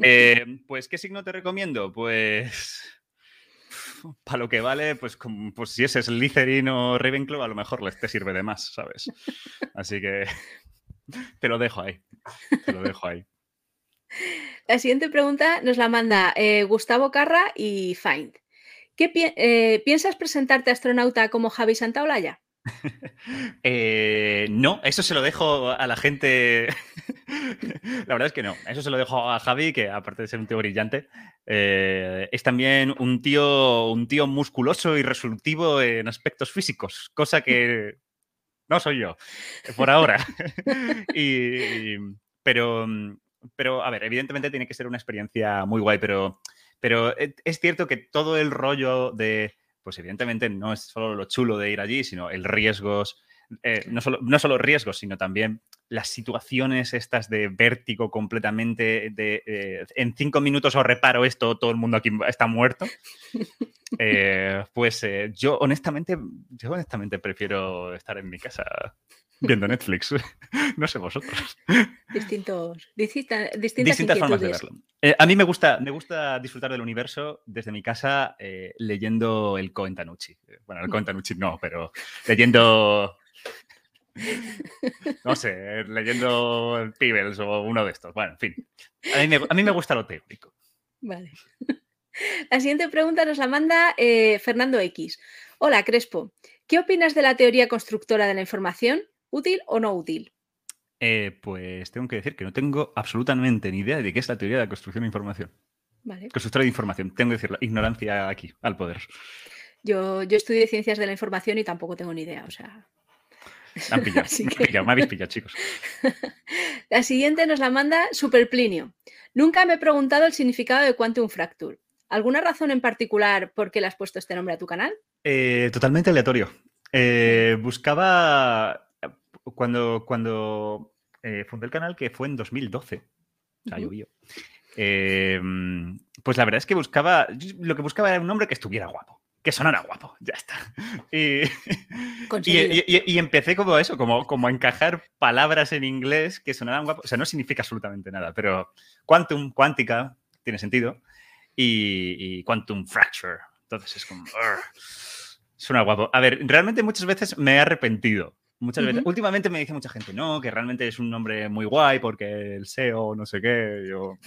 Eh, pues, ¿qué signo te recomiendo? Pues para lo que vale, pues, pues si es Slytherin o Ravenclaw, a lo mejor les te sirve de más, ¿sabes? Así que te lo dejo ahí. Te lo dejo ahí.
La siguiente pregunta nos la manda eh, Gustavo Carra y Find. ¿Qué eh, ¿Piensas presentarte astronauta como Javi Santaolalla?
Eh, no, eso se lo dejo a la gente. la verdad es que no. Eso se lo dejo a Javi, que aparte de ser un tío brillante, eh, es también un tío, un tío musculoso y resolutivo en aspectos físicos, cosa que no soy yo, por ahora. pero, pero, a ver, evidentemente tiene que ser una experiencia muy guay, pero, pero es cierto que todo el rollo de pues evidentemente no es solo lo chulo de ir allí, sino el riesgos, eh, no, solo, no solo riesgos, sino también las situaciones estas de vértigo completamente, de eh, en cinco minutos os reparo esto, todo el mundo aquí está muerto. Eh, pues yo honestamente, yo honestamente prefiero estar en mi casa viendo Netflix. no sé vosotros.
Distintos, distintas, distintas formas de verlo.
Eh, a mí me gusta, me gusta disfrutar del universo desde mi casa eh, leyendo el Cohen Tanucci. Bueno, el Cohen Tanucci no, pero leyendo... No sé, leyendo Peebles o uno de estos. Bueno, en fin. A mí me, gusta lo técnico.
Vale. La siguiente pregunta nos la manda eh, Fernando X. Hola, Crespo. ¿Qué opinas de la teoría constructora de la información? ¿Útil o no útil?
Eh, pues tengo que decir que no tengo absolutamente ni idea de qué es la teoría de la construcción de información. Vale. Constructora de información, tengo que decirlo, ignorancia aquí, al poder.
Yo, yo estudié ciencias de la información y tampoco tengo ni idea, o sea.
Me han pillado, me, habéis pillado, chicos.
la siguiente nos la manda Superplinio. Nunca me he preguntado el significado de Quantum Fracture. ¿Alguna razón en particular por qué le has puesto este nombre a tu canal?
Eh, totalmente aleatorio. Eh, buscaba cuando, cuando eh, fundé el canal, que fue en 2012, o sea, llovió, em, pues la verdad es que buscaba, lo que buscaba era un nombre que estuviera guapo, que sonara guapo, ya está. Y, y, empecé como eso, como, como a encajar palabras en inglés que sonaran guapo, o sea, no significa absolutamente nada, pero quantum, cuántica, tiene sentido, y, quantum fracture, entonces es como... Suena guapo. A ver, realmente muchas veces me he arrepentido Muchas veces. Últimamente me dice mucha gente, no, que realmente es un nombre muy guay porque el SEO, no sé qué. Yo...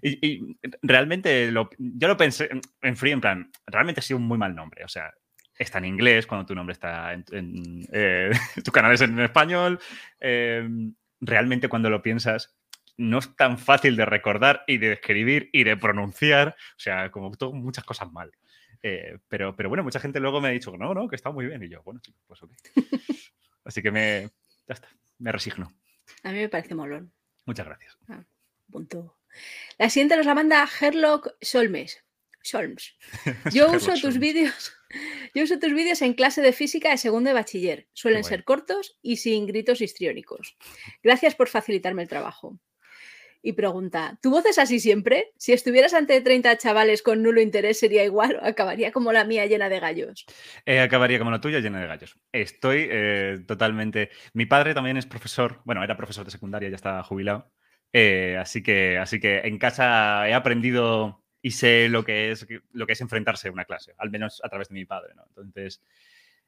Y, realmente lo, yo lo pensé en frío, en plan, realmente ha sido un muy mal nombre. O sea, está en inglés cuando tu nombre está en. Eh, tu canal es en español. Em, realmente cuando lo piensas, no es tan fácil de recordar y de escribir y de pronunciar. O sea, como todo, muchas cosas mal. Eh, pero, pero bueno, mucha gente luego me ha dicho, no, no, que está muy bien. Y yo, bueno, chicos, pues ok. Así que me, ya está, me resigno.
A mí me parece molón.
Muchas gracias.
Ah, punto. La siguiente nos la manda Herlock Solmes. Solms. Yo uso tus vídeos. Yo uso tus vídeos en clase de física de segundo de bachiller. Suelen ser cortos y sin gritos histriónicos. Gracias por facilitarme el trabajo y pregunta, ¿tu voz es así siempre? Si estuvieras ante 30 chavales con nulo interés, ¿sería igual o acabaría como la mía llena de gallos?
Eh, acabaría como la tuya llena de gallos. Estoy eh, totalmente... Mi padre también es profesor, bueno, era profesor de secundaria, ya está jubilado, Eh, así, que, así que en casa he aprendido y sé lo que es, lo que es enfrentarse a una clase, al menos a través de mi padre. ¿no? Entonces,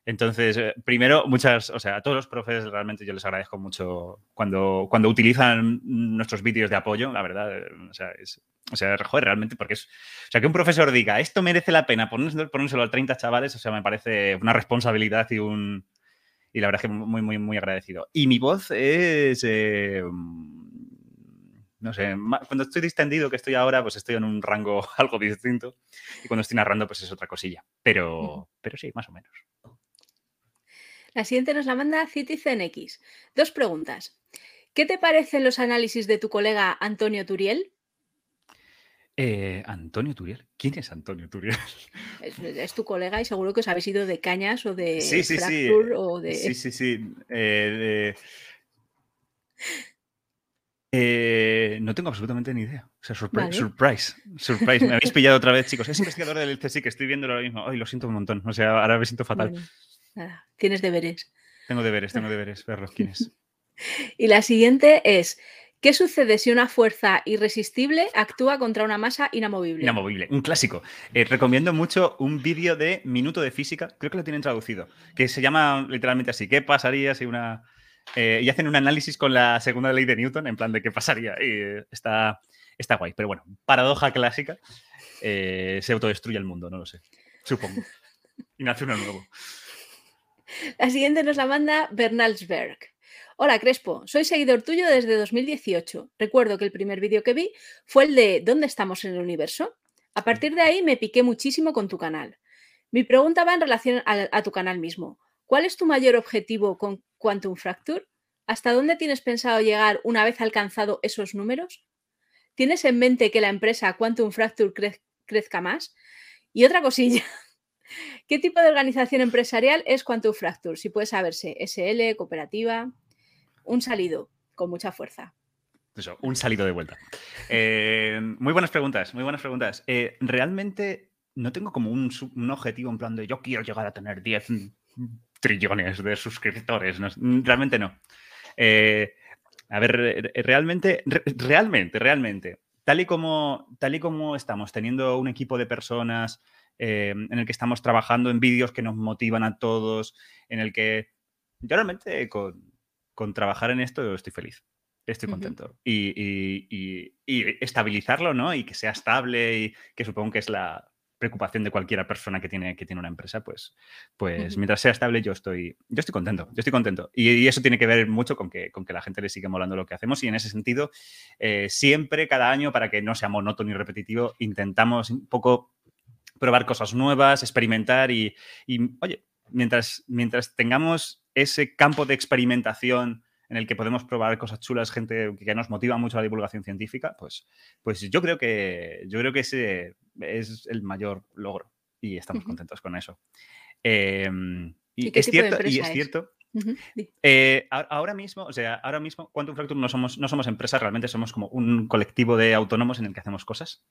entonces, eh, primero, muchas, o sea, a todos los profes realmente yo les agradezco mucho cuando, cuando utilizan nuestros vídeos de apoyo, la verdad, eh, o sea, es, o sea, joder, realmente, porque es, o sea, que un profesor diga, esto merece la pena ponérselo, ponérselo a 30 chavales, o sea, me parece una responsabilidad y un, y la verdad es que muy, muy, muy agradecido. Y mi voz es, eh, no sé, cuando estoy distendido, que estoy ahora, pues estoy en un rango algo distinto, y cuando estoy narrando, pues es otra cosilla, pero, pero sí, más o menos.
La siguiente nos la manda CitizenX. Dos preguntas. ¿Qué te parecen los análisis de tu colega Antonio Turiel?
Eh, Antonio Turiel. ¿Quién es Antonio Turiel?
Es, tu colega y seguro que os habéis ido de cañas o de
sí, sí, sí.
o de.
Sí, sí, sí. Eh, eh, no tengo absolutamente ni idea. O sea, surprise, surprise, Me habéis pillado otra vez, chicos. Es investigador del CSI que estoy viendo ahora mismo. Ay, lo siento un montón. O sea, ahora me siento fatal
tienes deberes.
Tengo deberes, tengo deberes, verlos quién es.
y la siguiente es, ¿qué sucede si una fuerza irresistible actúa contra una masa inamovible?
Inamovible, un clásico. Eh, recomiendo mucho un vídeo de Minuto de Física, creo que lo tienen traducido, que se llama literalmente así, ¿qué pasaría si una... Eh, y hacen un análisis con la segunda ley de Newton, en plan de qué pasaría. Y eh, está, está guay. Pero bueno, paradoja clásica. se autodestruye el mundo, no lo sé. Supongo. Y nace uno nuevo.
La siguiente nos la manda Bernalsberg. Hola Crespo, soy seguidor tuyo desde 2018. Recuerdo que el primer vídeo que vi fue el de ¿Dónde estamos en el universo? A partir de ahí me piqué muchísimo con tu canal. Mi pregunta va en relación a, tu canal mismo. ¿Cuál es tu mayor objetivo con Quantum Fracture? ¿Hasta dónde tienes pensado llegar una vez alcanzado esos números? ¿Tienes en mente que la empresa Quantum Fracture crezca más? Y otra cosilla, ¿Qué tipo de organización empresarial es Quantum Fracture? Si puede saberse, SL, cooperativa, un salido con mucha fuerza.
Eso, un salido de vuelta. Eh, muy buenas preguntas, muy buenas preguntas. Eh, realmente no tengo como un, objetivo en plan de yo quiero llegar a tener 10 trillones de suscriptores. realmente no. Eh, a ver, realmente, realmente, realmente, tal y, como, tal y como estamos teniendo un equipo de personas eh, en el que estamos trabajando en vídeos que nos motivan a todos, en el que yo realmente con, trabajar en esto estoy feliz. Estoy contento. y, estabilizarlo, ¿no? Y que sea estable y que supongo que es la preocupación de cualquier persona que tiene, que tiene una empresa, pues, pues mientras sea estable yo estoy, yo estoy contento, yo estoy contento. Y, eso tiene que ver mucho con que, con que la gente le sigue molando lo que hacemos y en ese sentido, eh, siempre, cada año, para que no sea monótono y repetitivo, intentamos un poco probar cosas nuevas, experimentar y, oye, mientras, mientras tengamos ese campo de experimentación en el que podemos probar cosas chulas, gente que nos motiva mucho la divulgación científica, pues, pues yo creo que yo creo que ese es el mayor logro y estamos contentos con eso. Em, y, es cierto, y es cierto eh, ahora mismo, o sea, ahora mismo, Quantum Fracture no somos, no somos empresas, realmente somos como un colectivo de autónomos en el que hacemos cosas.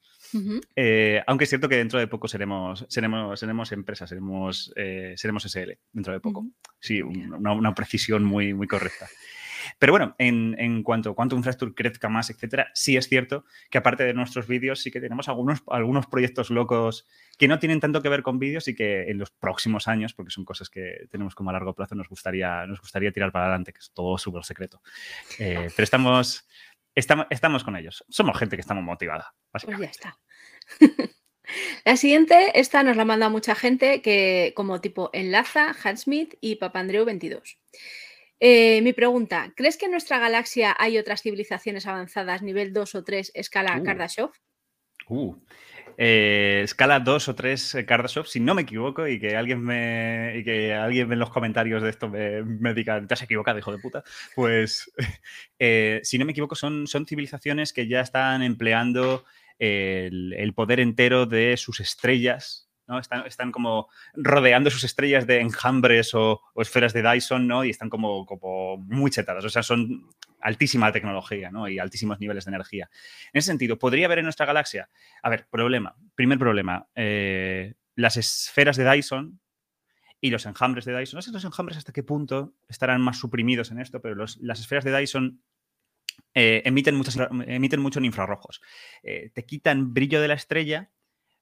Eh, aunque es cierto que dentro de poco seremos, seremos, seremos empresas, seremos, eh, seremos SL dentro de poco. Sí, una, una, precisión muy, muy correcta. Pero bueno, en, en cuanto a Quantum Fracture crezca más, etcétera, sí es cierto que aparte de nuestros vídeos, sí que tenemos algunos, algunos proyectos locos que no tienen tanto que ver con vídeos y que en los próximos años, porque son cosas que tenemos como a largo plazo, nos gustaría, nos gustaría tirar para adelante, que es todo súper secreto. Eh, pero estamos, estamos, estamos con ellos. Somos gente que estamos motivada.
Pues ya está. La siguiente, esta nos la manda mucha gente que como tipo enlaza, Hansmith y Papandreou 22. Eh, mi pregunta, ¿crees que en nuestra galaxia hay otras civilizaciones avanzadas nivel 2 o 3 escala uh. Kardashev?
Uh. Eh, escala 2 o 3 eh, Kardashev, si no me equivoco, y que alguien me y que alguien en los comentarios de esto me, diga, te has equivocado, hijo de puta, pues si no me equivoco, son, son civilizaciones que ya están empleando el poder entero de sus estrellas están, como rodeando sus estrellas de enjambres o, esferas de Dyson, ¿no? Y están como, como muy chetadas, o sea, son altísima tecnología, ¿no? Y altísimos niveles de energía. En ese sentido, ¿podría haber en nuestra galaxia? A ver, problema, primer problema, eh, las esferas de Dyson y los enjambres de Dyson. No sé los enjambres hasta qué punto estarán más suprimidos en esto, pero las esferas de Dyson eh, emiten, muchos, emiten mucho en infrarrojos. Eh, te quitan brillo de la estrella,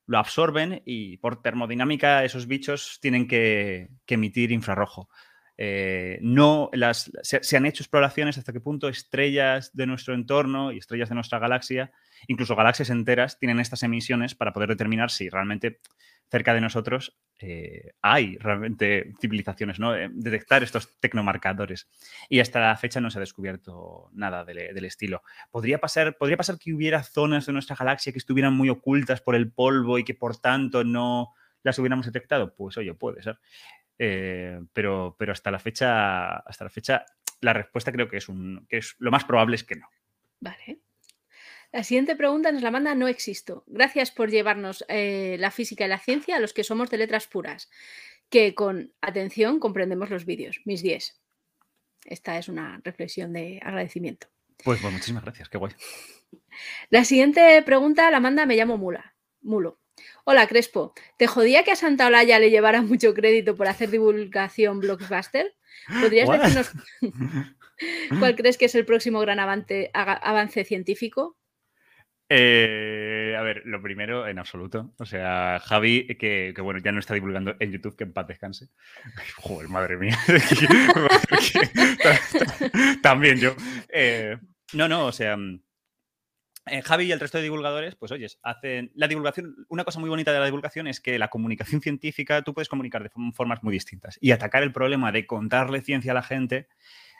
lo absorben y por termodinámica esos bichos tienen que, emitir infrarrojo. Eh, no se, han hecho exploraciones hasta qué punto estrellas de nuestro entorno y estrellas de nuestra galaxia, incluso galaxias enteras, tienen estas emisiones para poder determinar si realmente cerca de nosotros eh, hay realmente civilizaciones, ¿no? Eh, detectar estos tecnomarcadores. Y hasta la fecha no se ha descubierto nada del, estilo. ¿Podría pasar, ¿Podría pasar que hubiera zonas de nuestra galaxia que estuvieran muy ocultas por el polvo y que por tanto no las hubiéramos detectado? Pues oye, puede ser. Eh, pero, pero hasta la fecha, hasta la fecha, la respuesta creo que es un, que es lo más probable es que no.
Vale. La siguiente pregunta nos la manda No Existo. Gracias por llevarnos eh, la física y la ciencia a los que somos de letras puras, que con atención comprendemos los vídeos. Mis 10. Esta es una reflexión de agradecimiento.
Pues, pues muchísimas gracias, qué guay.
La siguiente pregunta la manda Me llamo Mula. Mulo. Hola, Crespo. ¿Te jodía que a Santa Olaya le llevara mucho crédito por hacer divulgación blockbuster? ¿Podrías decirnos cuál crees que es el próximo gran avance científico?
Eh, a ver, lo primero, en absoluto. O sea, Javi, que, bueno, ya no está divulgando en YouTube, que en paz descanse. Joder, madre mía. También yo. Eh, no, no, o sea. Eh, Javi y el resto de divulgadores, pues oyes, hacen la divulgación. Una cosa muy bonita de la divulgación es que la comunicación científica tú puedes comunicar de formas muy distintas y atacar el problema de contarle ciencia a la gente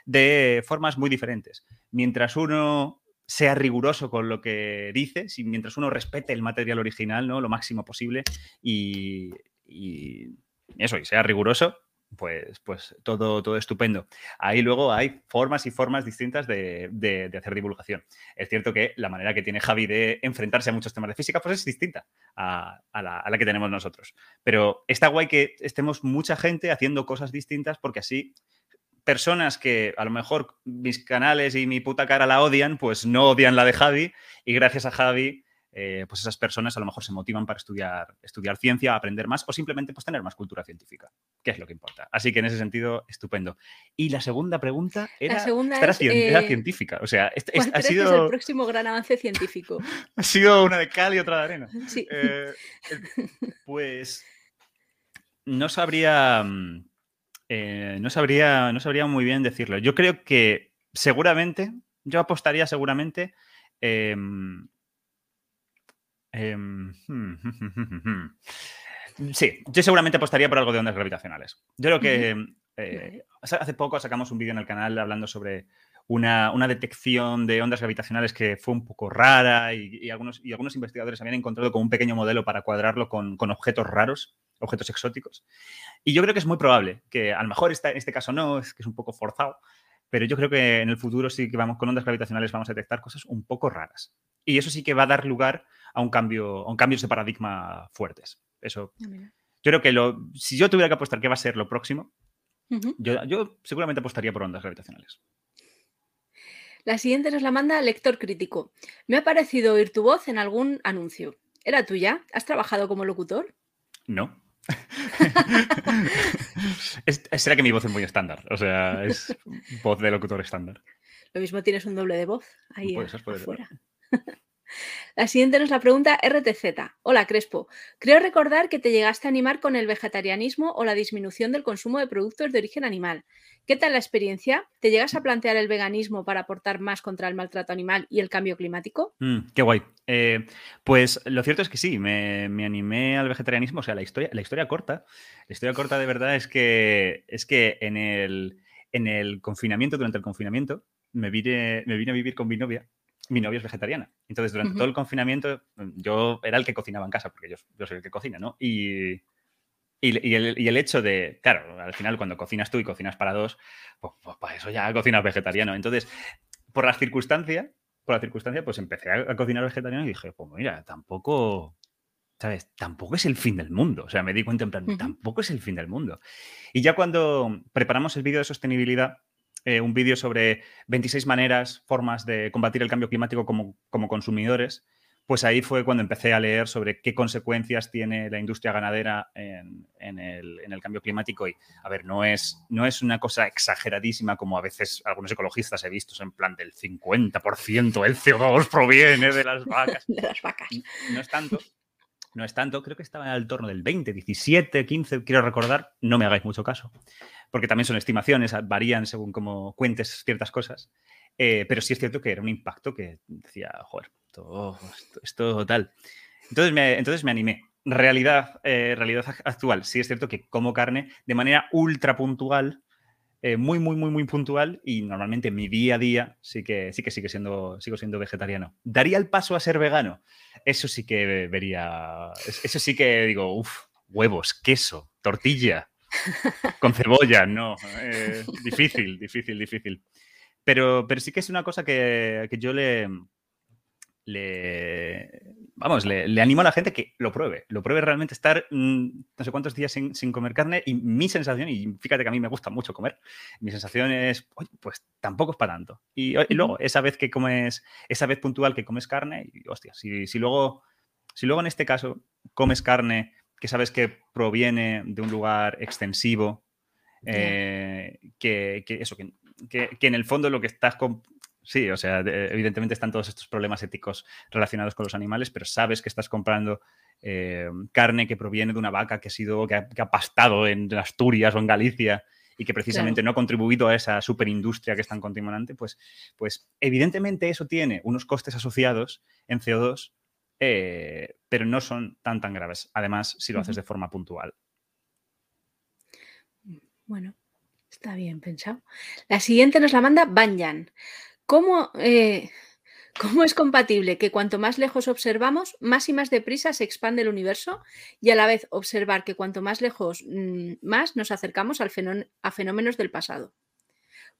de formas muy diferentes. Mientras uno sea riguroso con lo que dice, mientras uno respete el material original, ¿no? Lo máximo posible y, eso, y sea riguroso, pues, pues todo, todo estupendo. Ahí luego hay formas y formas distintas de, hacer divulgación. Es cierto que la manera que tiene Javi de enfrentarse a muchos temas de física pues es distinta a, la, a la que tenemos nosotros. Pero está guay que estemos mucha gente haciendo cosas distintas porque así personas que a lo mejor mis canales y mi puta cara la odian, pues no odian la de Javi y gracias a Javi, eh, pues esas personas a lo mejor se motivan para estudiar, estudiar ciencia, aprender más o simplemente pues tener más cultura científica, que es lo que importa. Así que en ese sentido, estupendo. Y la segunda pregunta era, eh, científica. O sea, este,
ha sido... el próximo gran avance científico?
ha sido una de cal y otra de arena. Sí. Eh, pues no sabría mm, eh, no, sabría, no sabría muy bien decirlo. Yo creo que seguramente, yo apostaría seguramente. Em, em, sí, yo seguramente apostaría por algo de ondas gravitacionales. Yo creo que eh, hace poco sacamos un vídeo en el canal hablando sobre una, detección de ondas gravitacionales que fue un poco rara y, algunos, y algunos investigadores habían encontrado como un pequeño modelo para cuadrarlo con, con objetos raros objetos exóticos. Y yo creo que es muy probable, que a lo mejor en este caso no, es que es un poco forzado, pero yo creo que en el futuro sí que vamos con ondas gravitacionales vamos a detectar cosas un poco raras. Y eso sí que va a dar lugar a un cambio, a un cambios de paradigma fuertes. Eso. Ah, yo creo que lo, si yo tuviera que apostar qué va a ser lo próximo, yo, yo seguramente apostaría por ondas gravitacionales.
La siguiente nos la manda lector crítico. Me ha parecido oír tu voz en algún anuncio. ¿Era tuya? ¿Has trabajado como locutor?
No. Será que mi voz es muy estándar, o sea, es voz de locutor estándar.
Lo mismo tienes un doble de voz ahí afuera. La siguiente nos la pregunta RTZ. Hola Crespo, creo recordar que te llegaste a animar con el vegetarianismo o la disminución del consumo de productos de origen animal. ¿Qué tal la experiencia? ¿Te llegas a plantear el veganismo para aportar más contra el maltrato animal y el cambio climático?
Mm, qué guay. Eh, pues lo cierto es que sí, me, animé al vegetarianismo. O sea, la historia, la historia corta, la historia corta de verdad es que, es que en, el, en el confinamiento, durante el confinamiento, me vine, me vine a vivir con mi novia mi novia es vegetariana. Entonces, durante todo el confinamiento, yo era el que cocinaba en casa, porque yo, yo soy el que cocina, ¿no? Y, y, el, hecho de, claro, al final cuando cocinas tú y cocinas para dos, pues, pues para eso ya cocinas vegetariano. Entonces, por las circunstancias, por la circunstancia, pues empecé a, cocinar vegetariano y dije, pues mira, tampoco, ¿sabes? Tampoco es el fin del mundo. O sea, me di cuenta en plan, tampoco es el fin del mundo. Y ya cuando preparamos el vídeo de sostenibilidad, eh, un vídeo sobre 26 maneras, formas de combatir el cambio climático como, como consumidores, pues ahí fue cuando empecé a leer sobre qué consecuencias tiene la industria ganadera en, el, cambio climático. Y, a ver, no es, no es una cosa exageradísima como a veces algunos ecologistas he visto, en plan del 50% el CO2 proviene de las vacas.
De las vacas.
No es tanto, no es tanto, creo que estaba al torno del 20, 17, 15, quiero recordar, no me hagáis mucho caso, porque también son estimaciones, varían según cómo cuentes ciertas cosas, eh, pero sí es cierto que era un impacto que decía, joder, esto, tal. Entonces me, entonces me animé. Realidad, eh, realidad actual. Sí es cierto que como carne de manera ultra puntual, eh, muy, muy, muy, muy puntual y normalmente mi día a día sí que, sí que sigue siendo, sigo siendo vegetariano. ¿Daría el paso a ser vegano? Eso sí que vería, eso sí que digo, uff, huevos, queso, tortilla, con cebolla, no, eh, difícil, difícil, difícil. Pero, pero sí que es una cosa que, que yo le, le, vamos, le, animo a la gente que lo pruebe, lo pruebe realmente estar mm, no sé cuántos días sin, comer carne y mi sensación, y fíjate que a mí me gusta mucho comer, mi sensación es, pues tampoco es para tanto. Y, luego, esa vez que comes, esa vez puntual que comes carne, y hostia, si, si, luego, si luego en este caso comes carne que sabes que proviene de un lugar extensivo, eh, que, eso, que, que, en el fondo lo que estás Sí, o sea, evidentemente están todos estos problemas éticos relacionados con los animales, pero sabes que estás comprando eh, carne que proviene de una vaca que ha sido, que ha, pastado en Asturias o en Galicia y que precisamente no ha contribuido a esa superindustria que es tan continuante, pues, pues evidentemente eso tiene unos costes asociados en CO2, eh, pero no son tan tan graves. Además, si lo haces de forma puntual.
Bueno, está bien pensado. La siguiente nos la manda Banyan. ¿Cómo, eh, ¿Cómo es compatible que cuanto más lejos observamos, más y más deprisa se expande el universo y a la vez observar que cuanto más lejos, mm, más nos acercamos al a fenómenos del pasado?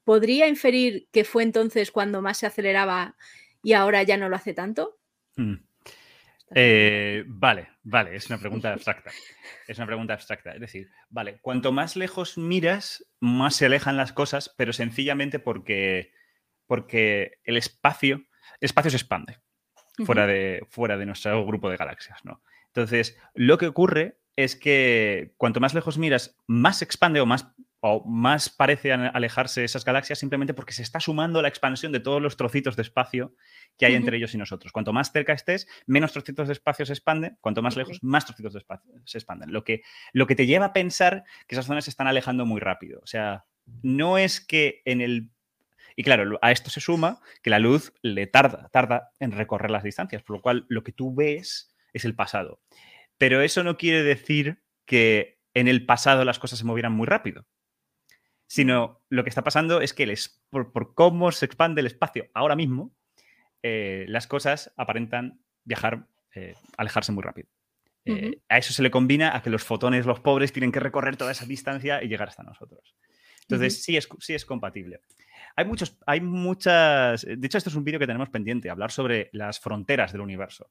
¿Podría inferir que fue entonces cuando más se aceleraba y ahora ya no lo hace tanto?
Hmm. Eh, vale, vale, es una pregunta abstracta. Es una pregunta abstracta. Es decir, vale, cuanto más lejos miras, más se alejan las cosas, pero sencillamente porque porque el espacio, el espacio se expande fuera, de, fuera de nuestro grupo de galaxias, ¿no? Entonces, lo que ocurre es que cuanto más lejos miras, más se expande o más, o más parece alejarse esas galaxias simplemente porque se está sumando la expansión de todos los trocitos de espacio que hay entre ellos y nosotros. Cuanto más cerca estés, menos trocitos de espacio se expanden, cuanto más lejos, más trocitos de espacio se expanden. Lo que, lo que te lleva a pensar que esas zonas se están alejando muy rápido. O sea, no es que en el y claro, a esto se suma que la luz le tarda, tarda en recorrer las distancias, por lo cual lo que tú ves es el pasado. Pero eso no quiere decir que en el pasado las cosas se movieran muy rápido, sino lo que está pasando es que por, cómo se expande el espacio ahora mismo, eh, las cosas aparentan viajar, eh, alejarse muy rápido. Eh, a eso se le combina a que los fotones, los pobres, tienen que recorrer toda esa distancia y llegar hasta nosotros. Entonces, sí, es, sí es compatible. Hay muchos, hay muchas. De hecho, esto es un vídeo que tenemos pendiente, hablar sobre las fronteras del universo.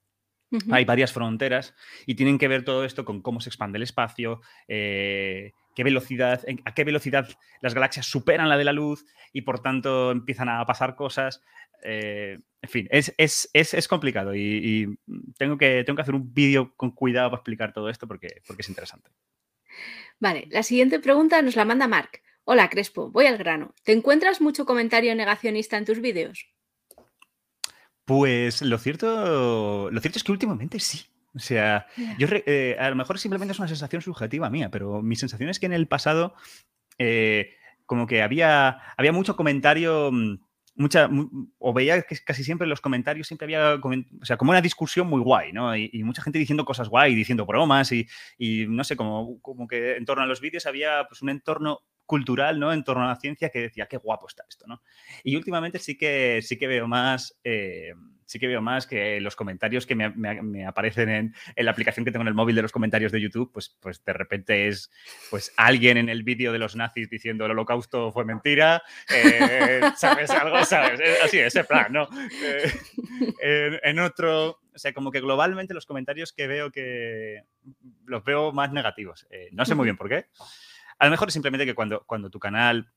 Hay varias fronteras y tienen que ver todo esto con cómo se expande el espacio, eh, qué velocidad, a qué velocidad las galaxias superan la de la luz y por tanto empiezan a pasar cosas. Eh, en fin, es, complicado y, tengo, que, tengo que hacer un vídeo con cuidado para explicar todo esto porque, porque es interesante.
Vale, la siguiente pregunta nos la manda Mark. Hola Crespo, voy al grano. ¿Te encuentras mucho comentario negacionista en tus vídeos?
Pues lo cierto, lo cierto es que últimamente sí. O sea, yo eh, a lo mejor simplemente es una sensación subjetiva mía, pero mi sensación es que en el pasado eh, como que había, había mucho comentario, mm, mucha, o veía que casi siempre en los comentarios siempre había, o sea, como una discusión muy guay, ¿no? Y, mucha gente diciendo cosas guay, diciendo bromas y, y no sé, como, como que en torno a los vídeos había pues un entorno cultural, ¿no? En torno a la ciencia que decía, qué guapo está esto, ¿no? Y últimamente sí que, sí que veo más... Eh, sí que veo más que los comentarios que me, aparecen en, la aplicación que tengo en el móvil de los comentarios de YouTube, pues, pues de repente es pues alguien en el vídeo de los nazis diciendo el holocausto fue mentira, eh, ¿sabes algo? ¿Sabes? Así, ese plan, ¿no? Eh, en, otro, o sea, como que globalmente los comentarios que veo que los veo más negativos. no sé muy bien por qué. A lo mejor simplemente que cuando, cuando tu canal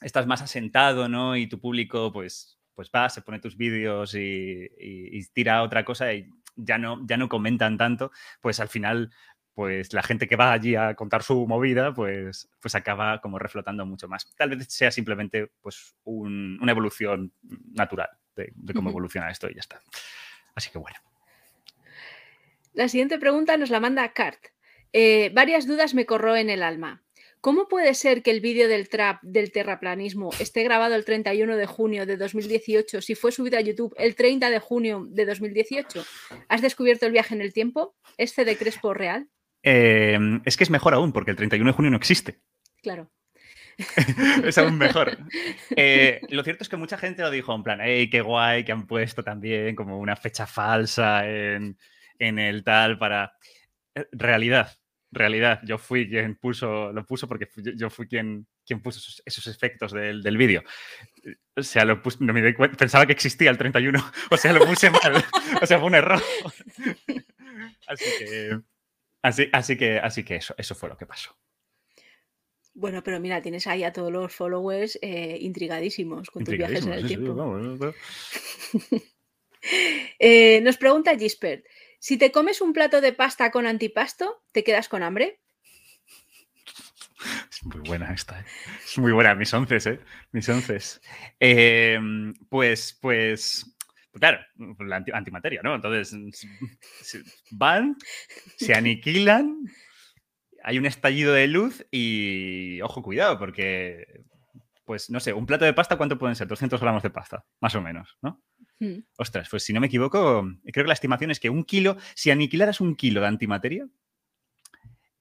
estás más asentado, ¿no? Y tu público, pues, pues va, se pone tus vídeos y, y, tira otra cosa y ya no, ya no comentan tanto, pues al final pues la gente que va allí a contar su movida, pues, pues acaba como reflotando mucho más. Tal vez sea simplemente pues una evolución natural de, cómo evoluciona esto y ya está. Así que bueno.
La siguiente pregunta nos la manda Cart. Eh, varias dudas me corro en el alma. ¿Cómo puede ser que el vídeo del trap del terraplanismo esté grabado el 31 de junio de 2018 si fue subido a YouTube el 30 de junio de 2018? ¿Has descubierto el viaje en el tiempo? ¿Es de Crespo real?
Eh, es que es mejor aún, porque el 31 de junio no existe.
Claro.
es aún mejor. Eh, lo cierto es que mucha gente lo dijo en plan, hey, qué guay que han puesto también como una fecha falsa en, en el tal para... Eh, realidad, realidad, yo fui quien puso, lo puso porque yo fui quien, quien puso esos, efectos del, del vídeo. O sea, lo puse, no me di cuenta, pensaba que existía el 31, o sea, lo puse mal, o sea, fue un error. Así que, así, así que, así que eso, eso fue lo que pasó.
Bueno, pero mira, tienes ahí a todos los followers eh, intrigadísimos con tus viajes en el tiempo. Eh, nos pregunta Gispert, si te comes un plato de pasta con antipasto, ¿te quedas con hambre?
Es muy buena esta, ¿eh? Es muy buena, mis once, ¿eh? Mis once. Em, pues, pues, claro, la antimateria, ¿no? Entonces, van, se aniquilan, hay un estallido de luz y, ojo, cuidado, porque, pues, no sé, un plato de pasta, ¿cuánto pueden ser? 200 gramos de pasta, más o menos, ¿no? Hmm. Ostras, pues si no me equivoco, creo que la estimación es que un kilo, si aniquilaras un kilo de antimateria,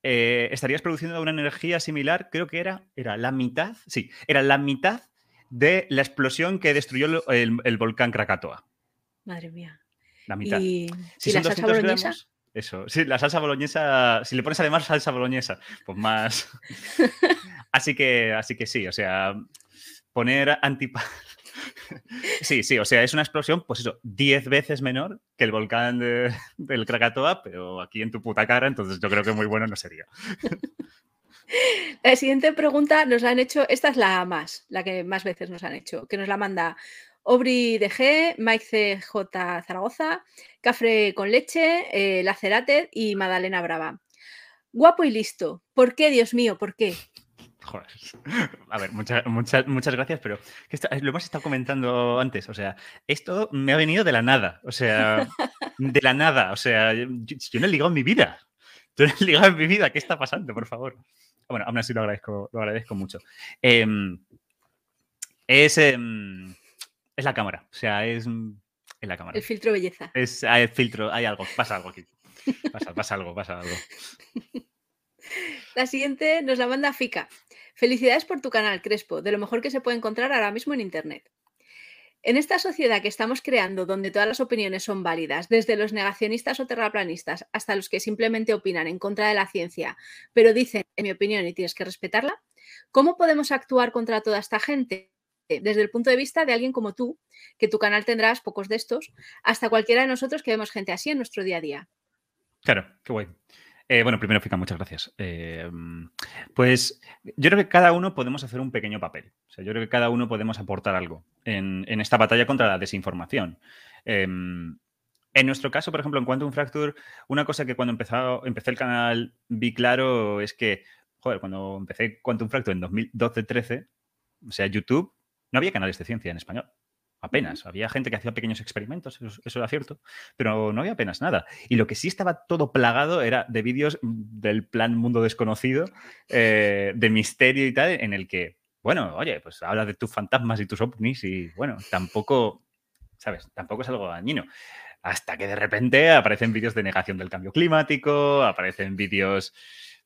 eh, estarías produciendo una energía similar, creo que era, era la mitad, sí, era la mitad de la explosión que destruyó el, volcán Krakatoa.
Madre mía.
La mitad. ¿Y, si son la 200 gramos, eso, sí, la salsa boloñesa, si le pones además salsa boloñesa, pues más. así que, así que sí, o sea, poner antipa Sí, sí, o sea, es una explosión, pues eso, 10 veces menor que el volcán del Krakatoa, pero aquí en tu puta cara, entonces yo creo que muy bueno no sería.
La siguiente pregunta nos la han hecho, esta es la más, la que más veces nos han hecho, que nos la manda Obri DG, Mike CJ Zaragoza, Cafre con leche, eh, Lacerated y Madalena Brava. Guapo y listo. ¿Por qué, Dios mío? ¿Por qué?
Joder. A ver, muchas, muchas, muchas gracias, pero lo hemos estado comentando antes. O sea, esto me ha venido de la nada. O sea, de la nada. O sea, yo, no he ligado en mi vida. Yo no he ligado en mi vida. ¿Qué está pasando, por favor? Bueno, aún así lo agradezco, lo agradezco mucho. Em, es, em, es la cámara. O sea, es, es la cámara.
El filtro belleza.
Es el filtro, hay algo, pasa algo aquí. Pasa, pasa algo, pasa algo.
La siguiente nos la manda Fica. Felicidades por tu canal, Crespo, de lo mejor que se puede encontrar ahora mismo en Internet. En esta sociedad que estamos creando, donde todas las opiniones son válidas, desde los negacionistas o terraplanistas hasta los que simplemente opinan en contra de la ciencia, pero dicen, en mi opinión, y tienes que respetarla, ¿cómo podemos actuar contra toda esta gente? Desde el punto de vista de alguien como tú, que tu canal tendrás pocos de estos, hasta cualquiera de nosotros que vemos gente así en nuestro día a día.
Claro, qué guay. Eh, bueno, primero, Fica, muchas gracias. Eh, pues yo creo que cada uno podemos hacer un pequeño papel. O sea, yo creo que cada uno podemos aportar algo en, esta batalla contra la desinformación. Em, en nuestro caso, por ejemplo, en Quantum Fracture, una cosa que cuando empecé el canal vi claro es que, joder, cuando empecé Quantum Fracture en 2012-13, o sea, YouTube, no había canales de ciencia en español apenas. Había gente que hacía pequeños experimentos, eso, era cierto, pero no había apenas nada. Y lo que sí estaba todo plagado era de vídeos del plan Mundo Desconocido, eh, de misterio y tal, en el que, bueno, oye, pues habla de tus fantasmas y tus ovnis y, bueno, tampoco, ¿sabes? Tampoco es algo dañino. Hasta que de repente aparecen vídeos de negación del cambio climático, aparecen vídeos,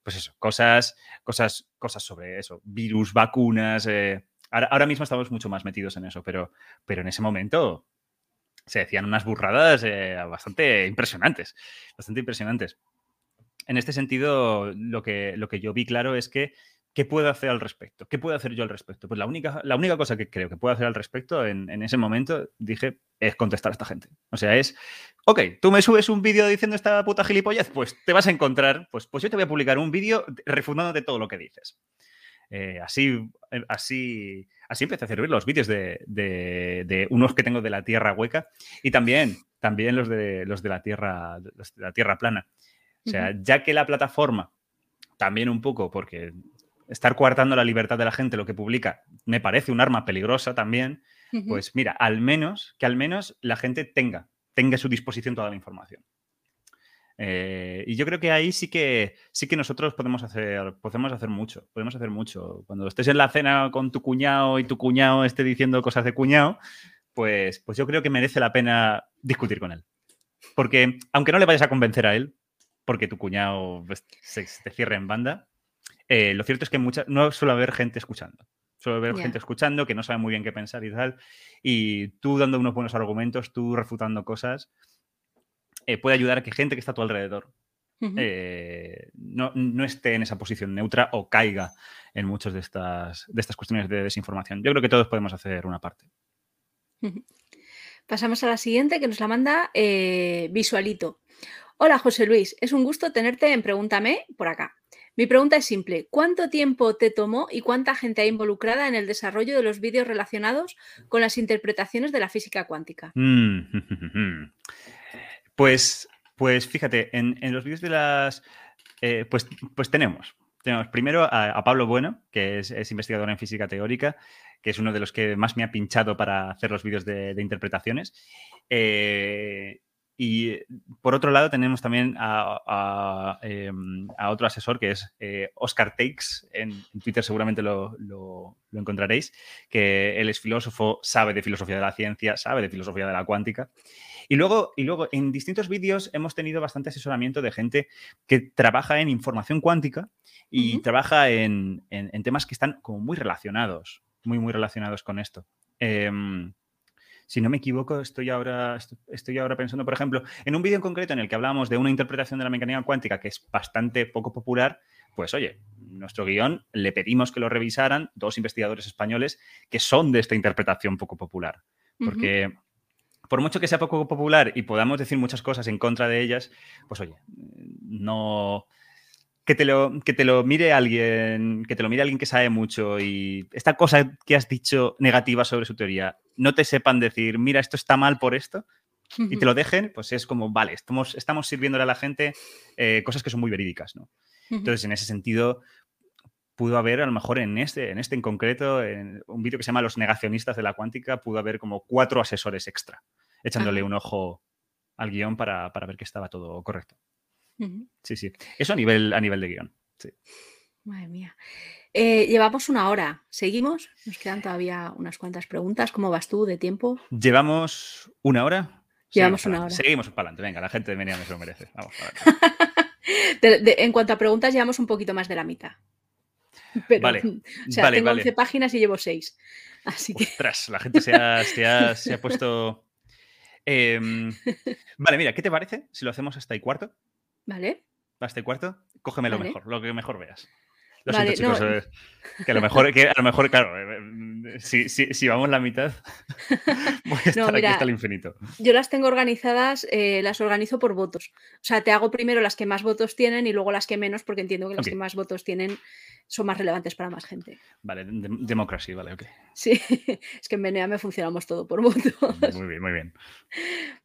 pues eso, cosas, cosas, cosas sobre eso, virus, vacunas, eh, Ahora, mismo estamos mucho más metidos en eso, pero, pero en ese momento se decían unas burradas eh, bastante impresionantes, bastante impresionantes. En este sentido, lo que, lo que yo vi claro es que, ¿qué puedo hacer al respecto? ¿Qué puedo hacer yo al respecto? Pues la única, la única cosa que creo que puedo hacer al respecto en, en ese momento, dije, es contestar a esta gente. O sea, es, ok, tú me subes un vídeo diciendo esta puta gilipollez, pues te vas a encontrar, pues, pues yo te voy a publicar un vídeo refundándote todo lo que dices. Eh, así, eh, así, así empecé a hacer los vídeos de, unos que tengo de la Tierra hueca y también, también los de, los de la Tierra, la Tierra plana. O sea, ya que la plataforma, también un poco, porque estar coartando la libertad de la gente, lo que publica, me parece un arma peligrosa también, pues mira, al menos, que al menos la gente tenga, tenga a su disposición toda la información. Eh, y yo creo que ahí sí que sí que nosotros podemos hacer, podemos hacer mucho. Podemos hacer mucho. Cuando estés en la cena con tu cuñado y tu cuñado esté diciendo cosas de cuñado, pues, pues yo creo que merece la pena discutir con él. Porque aunque no le vayas a convencer a él, porque tu cuñado pues, se, te cierre en banda, eh, lo cierto es que mucha, no suele haber gente escuchando. Suele haber gente escuchando que no sabe muy bien qué pensar y tal. Y tú dando unos buenos argumentos, tú refutando cosas, eh, puede ayudar a que gente que está a tu alrededor eh, no, esté en esa posición neutra o caiga en muchas de estas, de estas cuestiones de desinformación. Yo creo que todos podemos hacer una parte.
Pasamos a la siguiente que nos la manda eh, Visualito. Hola José Luis, es un gusto tenerte en Pregúntame por acá. Mi pregunta es simple, ¿cuánto tiempo te tomó y cuánta gente hay involucrada en el desarrollo de los vídeos relacionados con las interpretaciones de la física cuántica? Mm,
Pues, pues fíjate, en, los vídeos de las... Eh, pues, pues tenemos. Tenemos primero a, Pablo Bueno, que es, investigador en física teórica, que es uno de los que más me ha pinchado para hacer los vídeos de, interpretaciones. Eh, y por otro lado tenemos también a, em, otro asesor que es eh, Oscar Takes, en, Twitter seguramente lo, lo, encontraréis, que él es filósofo, sabe de filosofía de la ciencia, sabe de filosofía de la cuántica. Y luego, y luego en distintos vídeos hemos tenido bastante asesoramiento de gente que trabaja en información cuántica y trabaja en, temas que están como muy relacionados, muy, muy relacionados con esto. Em, si no me equivoco, estoy ahora, estoy ahora pensando, por ejemplo, en un vídeo en concreto en el que hablábamos de una interpretación de la mecánica cuántica que es bastante poco popular, pues oye, nuestro guion le pedimos que lo revisaran dos investigadores españoles que son de esta interpretación poco popular. Porque por mucho que sea poco popular y podamos decir muchas cosas en contra de ellas, pues oye, no. Que te, lo, que te lo mire alguien, que te lo mire alguien que sabe mucho y esta cosa que has dicho negativa sobre su teoría, no te sepan decir, mira, esto está mal por esto, y te lo dejen, pues es como, vale, estamos, estamos sirviéndole a la gente eh, cosas que son muy verídicas, ¿no? Entonces, en ese sentido, pudo haber, a lo mejor en este, en este en concreto, en un vídeo que se llama Los negacionistas de la cuántica, pudo haber como cuatro asesores extra, echándole un ojo al guion para, ver que estaba todo correcto. Sí, sí. Eso a nivel, a nivel de guion. Sí.
Madre mía. Eh, llevamos una hora. ¿Seguimos? Nos quedan todavía unas cuantas preguntas. ¿Cómo vas tú de tiempo?
¿Llevamos una hora?
Llevamos una hora.
Seguimos para adelante. Venga, la gente de Menia me lo merece. Vamos
en cuanto a preguntas, llevamos un poquito más de la mitad. vale, o sea, tengo 11 páginas y llevo 6. Así que...
Ostras, la gente se ha, se ha, puesto... Em, vale, mira, ¿qué te parece si lo hacemos hasta el cuarto?
Vale.
Hasta el cuarto, cógeme lo mejor, lo que mejor veas. Lo siento, chicos, eh, que a lo mejor, que a lo mejor claro, eh, eh, si, si, vamos la mitad, voy a estar aquí hasta el infinito.
Yo las tengo organizadas, las organizo por votos. O sea, te hago primero las que más votos tienen y luego las que menos, porque entiendo que las que más votos tienen son más relevantes para más gente.
Vale, democracia, vale, ok.
Sí, es que en Benea me funcionamos todo por votos.
Muy bien, muy bien.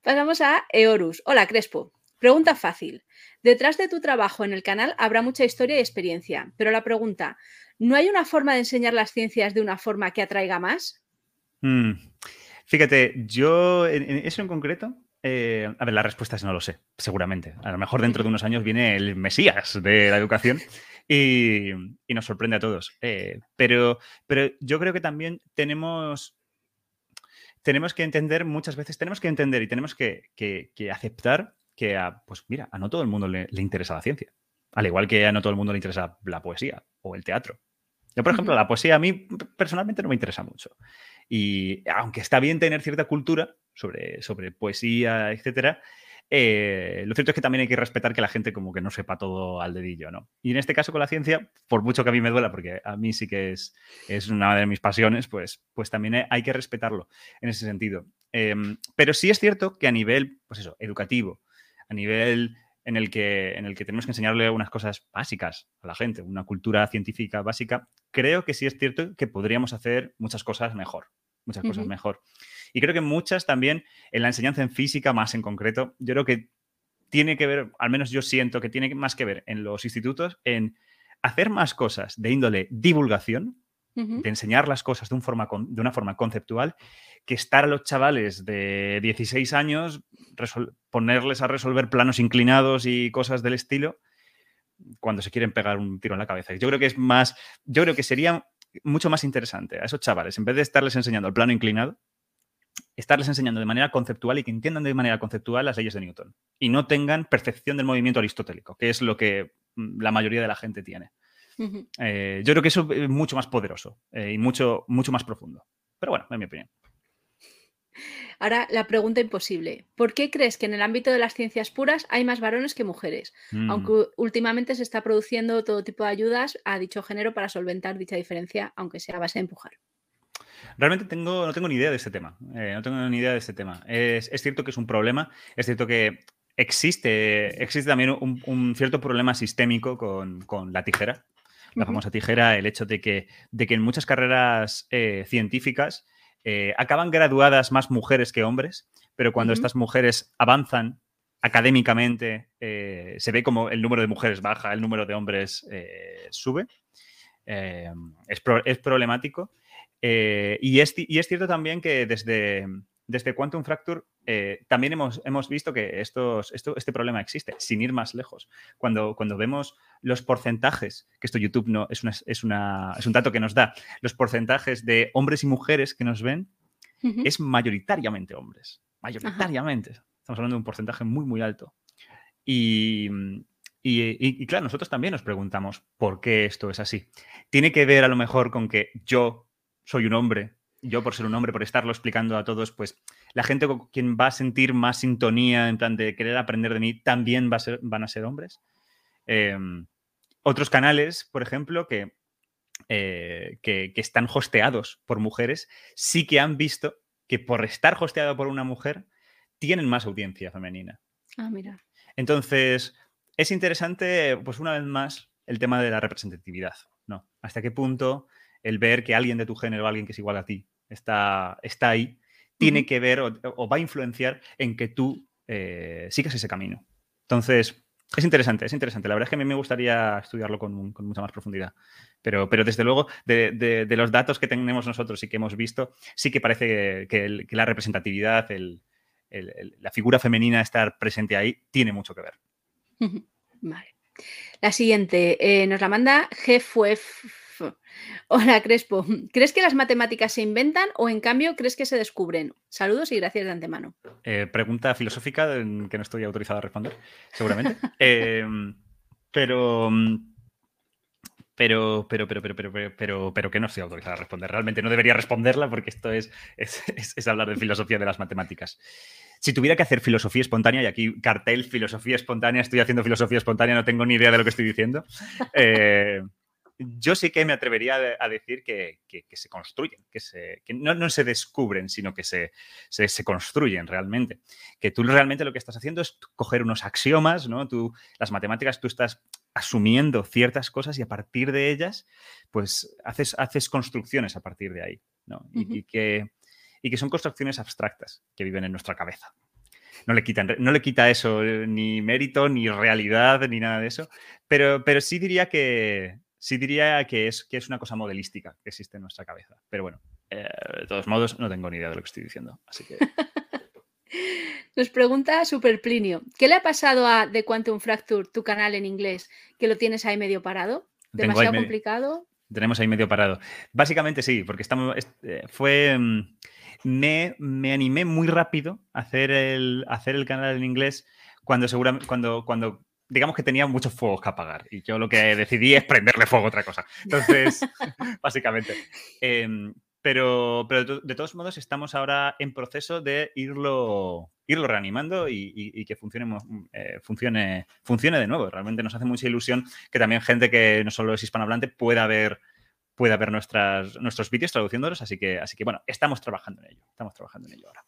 Pasamos a Eorus. Hola, Crespo. Pregunta fácil. Detrás de tu trabajo en el canal habrá mucha historia y experiencia, pero la pregunta, ¿no hay una forma de enseñar las ciencias de una forma que atraiga más?
Mm, fíjate, yo en, eso en concreto, eh, a ver, la respuesta es no lo sé, seguramente. A lo mejor dentro de unos años viene el Mesías de la educación y, nos sorprende a todos. Eh, pero, pero yo creo que también tenemos tenemos que entender muchas veces, tenemos que entender y tenemos que aceptar que a, pues mira, a no todo el mundo le, interesa la ciencia. Al igual que a no todo el mundo le interesa la poesía o el teatro. Yo, por ejemplo, la poesía a mí personalmente no me interesa mucho. Y aunque está bien tener cierta cultura sobre, sobre poesía, etcétera, eh, lo cierto es que también hay que respetar que la gente como que no sepa todo al dedillo, ¿no? Y en este caso con la ciencia, por mucho que a mí me duela, porque a mí sí que es, es una de mis pasiones, pues, pues también hay que respetarlo en ese sentido. Em, pero sí es cierto que a nivel, pues eso, educativo, a nivel en el, que, en el que tenemos que enseñarle unas cosas básicas a la gente, una cultura científica básica, creo que sí es cierto que podríamos hacer muchas cosas mejor, muchas cosas mejor. Y creo que muchas también en la enseñanza en física, más en concreto, yo creo que tiene que ver, al menos yo siento que tiene más que ver en los institutos, en hacer más cosas de índole divulgación, de enseñar las cosas de, una forma conceptual, que estar a los chavales de 16 años, ponerles a resolver planos inclinados y cosas del estilo, cuando se quieren pegar un tiro en la cabeza. Yo creo que es más, yo creo que sería mucho más interesante a esos chavales, en vez de estarles enseñando el plano inclinado, estarles enseñando de manera conceptual y que entiendan de manera conceptual las leyes de Newton y no tengan percepción del movimiento aristotélico, que es lo que mm, la mayoría de la gente tiene. Eh, yo creo que eso es mucho más poderoso eh, y mucho, mucho más profundo. Pero bueno, en mi opinión.
Ahora, la pregunta imposible. ¿Por qué crees que en el ámbito de las ciencias puras hay más varones que mujeres? Mm. Aunque últimamente se está produciendo todo tipo de ayudas a dicho género para solventar dicha diferencia, aunque sea a base de empujar.
Realmente tengo, no tengo ni idea de este tema. Eh, no tengo ni idea de este tema. Es, cierto que es un problema. Es cierto que existe, existe también un, cierto problema sistémico con, la tijera. La famosa tijera, el hecho de que, de que en muchas carreras eh, científicas eh, acaban graduadas más mujeres que hombres, pero cuando estas mujeres avanzan académicamente, se ve como el número de mujeres baja, el número de hombres sube. Es, es, problemático. Eh, y, es, cierto también que desde, desde Quantum Fracture eh, también hemos, hemos, visto que estos, esto, este problema existe, sin ir más lejos. Cuando, cuando vemos los porcentajes, que esto YouTube no es, una, es, una, es un dato que nos da, los porcentajes de hombres y mujeres que nos ven, es mayoritariamente hombres. Mayoritariamente. Estamos hablando de un porcentaje muy, muy alto. Y, y, claro, nosotros también nos preguntamos por qué esto es así. Tiene que ver a lo mejor con que yo soy un hombre, yo por ser un hombre, por estarlo explicando a todos, pues la gente con quien va a sentir más sintonía en plan de querer aprender de mí también va a ser, van a ser hombres. Em, otros canales, por ejemplo, que, eh, que, están hosteados por mujeres, sí que han visto que por estar hosteado por una mujer tienen más audiencia femenina.
Ah, mira.
Entonces, es interesante, pues una vez más, el tema de la representatividad, ¿no? Hasta qué punto el ver que alguien de tu género, alguien que es igual a ti, está, está ahí, tiene que ver o, va a influenciar en que tú eh, sigas ese camino. Entonces, es interesante, es interesante. La verdad es que a mí me gustaría estudiarlo con, mucha más profundidad. Pero, pero desde luego, de, los datos que tenemos nosotros y que hemos visto, sí que parece que, la representatividad, la figura femenina estar presente ahí, tiene mucho que ver.
Vale. La siguiente eh, nos la manda GFUF Hola, Crespo. ¿Crees que las matemáticas se inventan o en cambio crees que se descubren? Saludos y gracias de antemano.
Eh, pregunta filosófica que no estoy autorizado a responder, seguramente. Em, pero. Pero, pero, pero, pero, pero, pero, pero, que no estoy autorizado a responder. Realmente no debería responderla porque esto es, es, hablar de filosofía de las matemáticas. Si tuviera que hacer filosofía espontánea, y aquí cartel, filosofía espontánea, estoy haciendo filosofía espontánea, no tengo ni idea de lo que estoy diciendo. Eh, yo sí que me atrevería a decir que, se construyen, que, se, no, se descubren, sino que se, construyen realmente. Que tú realmente lo que estás haciendo es coger unos axiomas, ¿no? Tú, las matemáticas, tú estás asumiendo ciertas cosas y a partir de ellas, pues haces, haces construcciones a partir de ahí, ¿no? y, que, y que son construcciones abstractas que viven en nuestra cabeza. No le, quitan, no le quita eso eh, ni mérito, ni realidad, ni nada de eso. Pero, pero sí diría que, sí diría que es, que es una cosa modelística que existe en nuestra cabeza. Pero bueno, eh, de todos modos, no tengo ni idea de lo que estoy diciendo. Así que.
Nos pregunta Super Plinio, ¿qué le ha pasado a The Quantum Fracture, tu canal en inglés, que lo tienes ahí medio parado? ¿Demasiado complicado?
Tenemos ahí medio parado. Básicamente sí, porque estamos, eh, fue... Mm, me, me, animé muy rápido a hacer el, hacer el canal en inglés cuando, seguramente, cuando, cuando digamos que tenía muchos fuegos que apagar y yo lo que decidí es prenderle fuego a otra cosa. Entonces, básicamente. Em, pero, pero de todos modos estamos ahora en proceso de irlo, irlo reanimando y, que funcione, eh, funcione, funcione de nuevo. Realmente nos hace mucha ilusión que también gente que no solo es hispanohablante pueda ver, pueda ver nuestras, nuestros vídeos traduciéndolos. Así que, así que, bueno, estamos trabajando en ello. Estamos trabajando en ello ahora.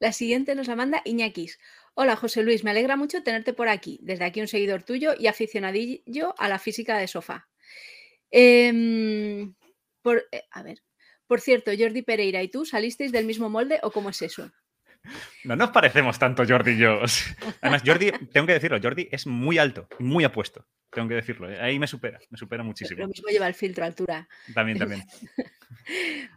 La siguiente nos la manda Iñakis. Hola José Luis, me alegra mucho tenerte por aquí. Desde aquí un seguidor tuyo y aficionadillo a la física de sofá. Em, por, eh, a ver, por cierto, Jordi Pereira y tú salisteis del mismo molde o cómo es eso?
No nos parecemos tanto Jordi y yo. Además, Jordi, tengo que decirlo, Jordi es muy alto, muy apuesto. Tengo que decirlo. ¿eh? Ahí me supera, me supera muchísimo.
Lo mismo lleva el filtro altura.
También, también.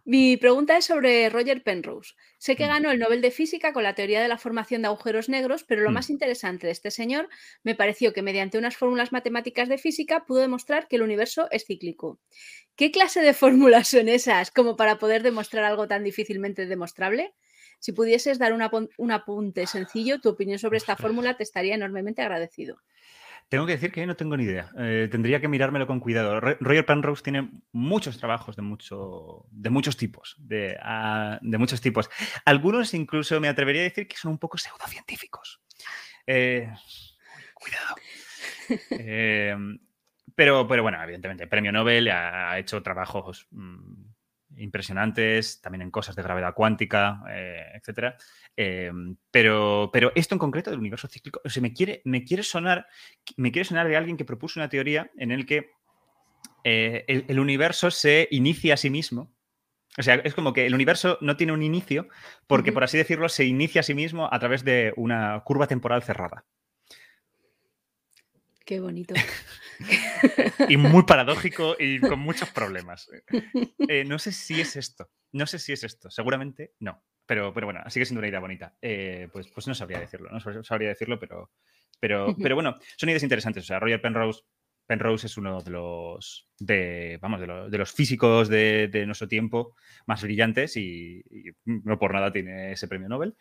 Mi pregunta es sobre Roger Penrose. Sé que mm. ganó el Nobel de Física con la teoría de la formación de agujeros negros, pero lo mm. más interesante de este señor me pareció que mediante unas fórmulas matemáticas de física pudo demostrar que el universo es cíclico. ¿Qué clase de fórmulas son esas como para poder demostrar algo tan difícilmente demostrable? Si pudieses dar un apunte sencillo, tu opinión sobre esta fórmula te estaría enormemente agradecido.
Tengo que decir que no tengo ni idea. Eh, tendría que mirármelo con cuidado. Roger Penrose tiene muchos trabajos de, mucho, de muchos tipos. De, ah, de, muchos tipos. Algunos incluso me atrevería a decir que son un poco pseudocientíficos. Eh, cuidado. Eh, pero, pero bueno, evidentemente, premio Nobel ha hecho trabajos mm, impresionantes, también en cosas de gravedad cuántica, eh, etcétera. Em, pero, pero esto en concreto del universo cíclico, o sea, me quiere, me quiere sonar, me quiere sonar de alguien que propuso una teoría en el que eh, el, universo se inicia a sí mismo. O sea, es como que el universo no tiene un inicio porque, por así decirlo, se inicia a sí mismo a través de una curva temporal cerrada.
Qué bonito.
y muy paradójico y con muchos problemas. Eh, no sé si es esto. No sé si es esto. Seguramente no. Pero, pero bueno, sigue siendo una idea bonita. Eh, pues, pues no sabría decirlo. No sabría decirlo, pero, pero, pero bueno, son ideas interesantes. O sea, Roger Penrose, Penrose es uno de los, de, vamos, de, los físicos de, nuestro tiempo más brillantes y, no por nada tiene ese premio Nobel.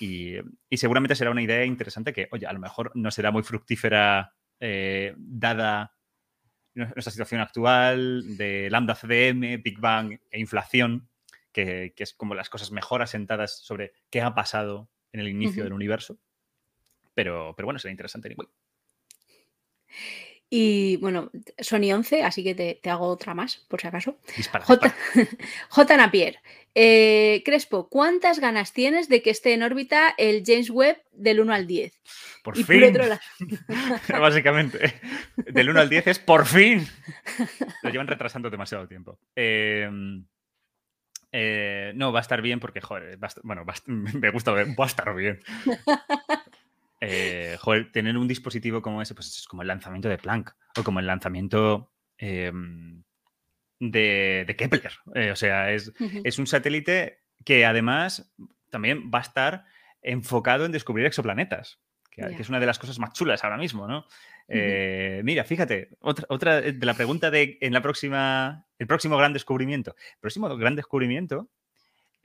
Y, y seguramente será una idea interesante que, oye, a lo mejor no será muy fructífera eh, dada nuestra situación actual de lambda CDM, Big Bang e inflación, que, es como las cosas mejor asentadas sobre qué ha pasado en el inicio del universo. Pero, pero bueno, será interesante.
Y bueno, Sony 11, así que te, hago otra más, por si acaso.
J,
J. Napier. Eh, Crespo, ¿cuántas ganas tienes de que esté en órbita el James Webb del 1 al 10?
Por fin. Básicamente, del 1 al 10 es por fin. Lo llevan retrasando demasiado tiempo. Em, eh, no, va a estar bien porque, joder, bueno, me gusta ver, va a estar bien. Eh, joder, tener un dispositivo como ese, pues es como el lanzamiento de Planck o como el lanzamiento em, de, Kepler. Eh, o sea, es, un satélite que además también va a estar enfocado en descubrir exoplanetas, que, es una de las cosas más chulas ahora mismo, ¿no? Eh, mira, fíjate, otra, otra, de la pregunta de en la próxima, el próximo gran descubrimiento. El próximo gran descubrimiento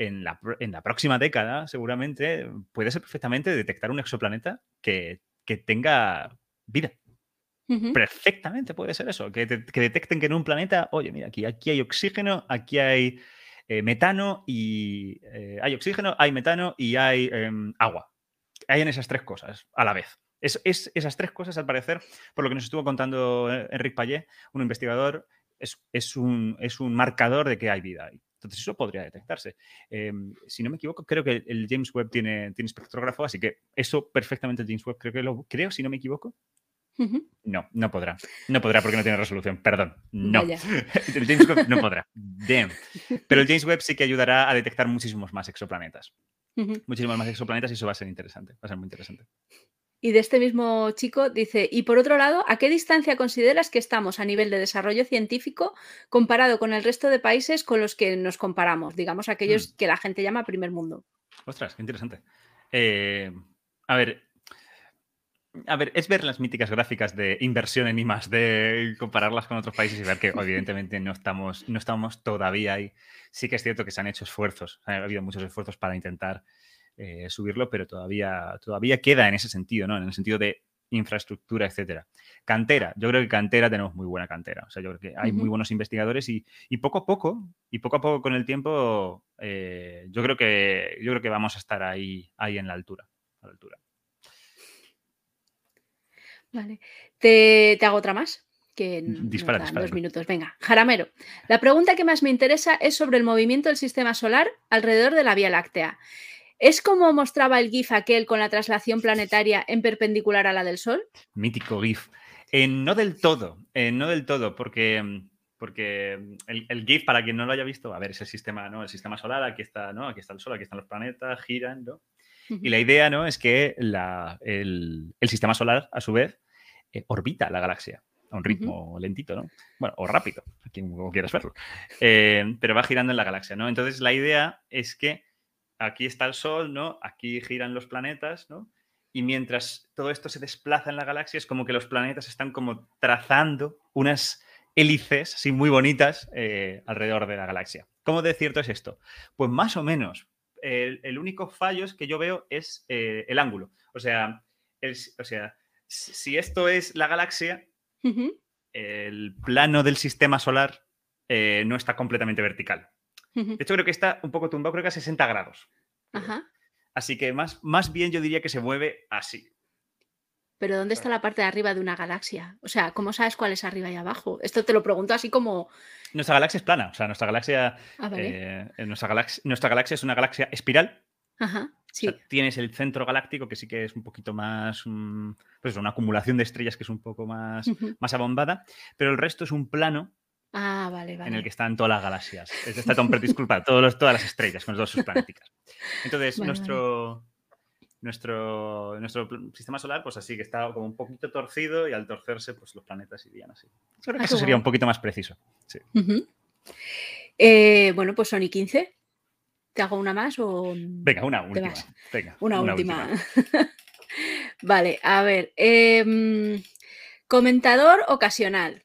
en la, próxima década, seguramente, puede ser perfectamente detectar un exoplaneta que, tenga vida. Perfectamente puede ser eso, que, detecten que en un planeta, oye, mira, aquí, aquí hay oxígeno, aquí hay eh, metano y eh, hay oxígeno, hay metano y hay em, agua. Hay en esas tres cosas a la vez. Es, esas tres cosas, al parecer, por lo que nos estuvo contando eh, Enrique Payet, un investigador, es, un, es un marcador de que hay vida ahí. Entonces eso podría detectarse. Em, si no me equivoco, creo que el James Webb tiene, tiene espectrógrafo, así que eso perfectamente el James Webb creo que lo creo, si no me equivoco. No, no podrá. No podrá porque no tiene resolución. Perdón. No. el James Webb no podrá. Damn. Pero el James Webb sí que ayudará a detectar muchísimos más exoplanetas. Muchísimos más exoplanetas y eso va a ser interesante. Va a ser muy interesante.
Y de este mismo chico dice, y por otro lado, ¿a qué distancia consideras que estamos a nivel de desarrollo científico comparado con el resto de países con los que nos comparamos? Digamos, aquellos mm. que la gente llama primer mundo.
Ostras, qué interesante. Eh, a ver, a ver, es ver las míticas gráficas de inversión en I de compararlas con otros países y ver que evidentemente no estamos, no estamos todavía ahí. Sí que es cierto que se han hecho esfuerzos, ha habido muchos esfuerzos para intentar eh, subirlo, pero todavía, todavía queda en ese sentido, ¿no? En el sentido de infraestructura, etcétera. Cantera, yo creo que cantera tenemos muy buena cantera. O sea, yo creo que hay muy buenos investigadores y, poco a poco, y poco a poco con el tiempo, eh, yo creo que yo creo que vamos a estar ahí, ahí en la altura. A la altura.
Vale. ¿Te, hago otra más? Que
dispara,
dos minutos. Venga, Jaramero. La pregunta que más me interesa es sobre el movimiento del sistema solar alrededor de la Vía Láctea. ¿Es como mostraba el GIF aquel con la traslación planetaria en perpendicular a la del Sol?
Mítico GIF. Eh, no del todo, eh, no del todo, porque, porque el, GIF, para quien no lo haya visto, a ver, es el sistema, ¿no? El sistema solar, aquí está, ¿no? Aquí está el Sol, aquí están los planetas, giran, ¿no? Y la idea, ¿no? Es que el, sistema solar, a su vez, eh, orbita la galaxia a un ritmo lentito, ¿no? Bueno, o rápido, quien quieras verlo. pero va girando en la galaxia, ¿no? Entonces la idea es que aquí está el Sol, ¿no? Aquí giran los planetas, ¿no? Y mientras todo esto se desplaza en la galaxia, es como que los planetas están como trazando unas hélices así muy bonitas eh, alrededor de la galaxia. ¿Cómo de cierto es esto? Pues más o menos. El, único fallo que yo veo es eh, el ángulo. O sea, o sea, si esto es la galaxia, el plano del sistema solar eh, no está completamente vertical. De hecho, creo que está un poco tumbado, creo que a 60 grados. Así que más, más bien yo diría que se mueve así.
Pero ¿dónde está la parte de arriba de una galaxia? O sea, ¿cómo sabes cuál es arriba y abajo? Esto te lo pregunto así como...
Nuestra galaxia es plana, o sea, nuestra galaxia, ah, eh, nuestra, galaxia nuestra galaxia es una galaxia espiral.
Ajá, sí.
tienes el centro galáctico que sí que es un poquito más, mm, pues una acumulación de estrellas que es un poco más, más abombada, pero el resto es un plano
Ah, vale, vale.
En el que están todas las galaxias. Está Tom disculpa, todos todas las estrellas con todas sus planetas. Entonces, nuestro, nuestro, nuestro sistema solar, pues así que está como un poquito torcido y al torcerse, pues los planetas irían así. Creo que ah, eso sería un poquito más preciso. Sí.
Eh, bueno, pues Sony 15. ¿Te hago una más o.?
Venga, una última. Venga,
una, última. vale, a ver. Em, comentador ocasional.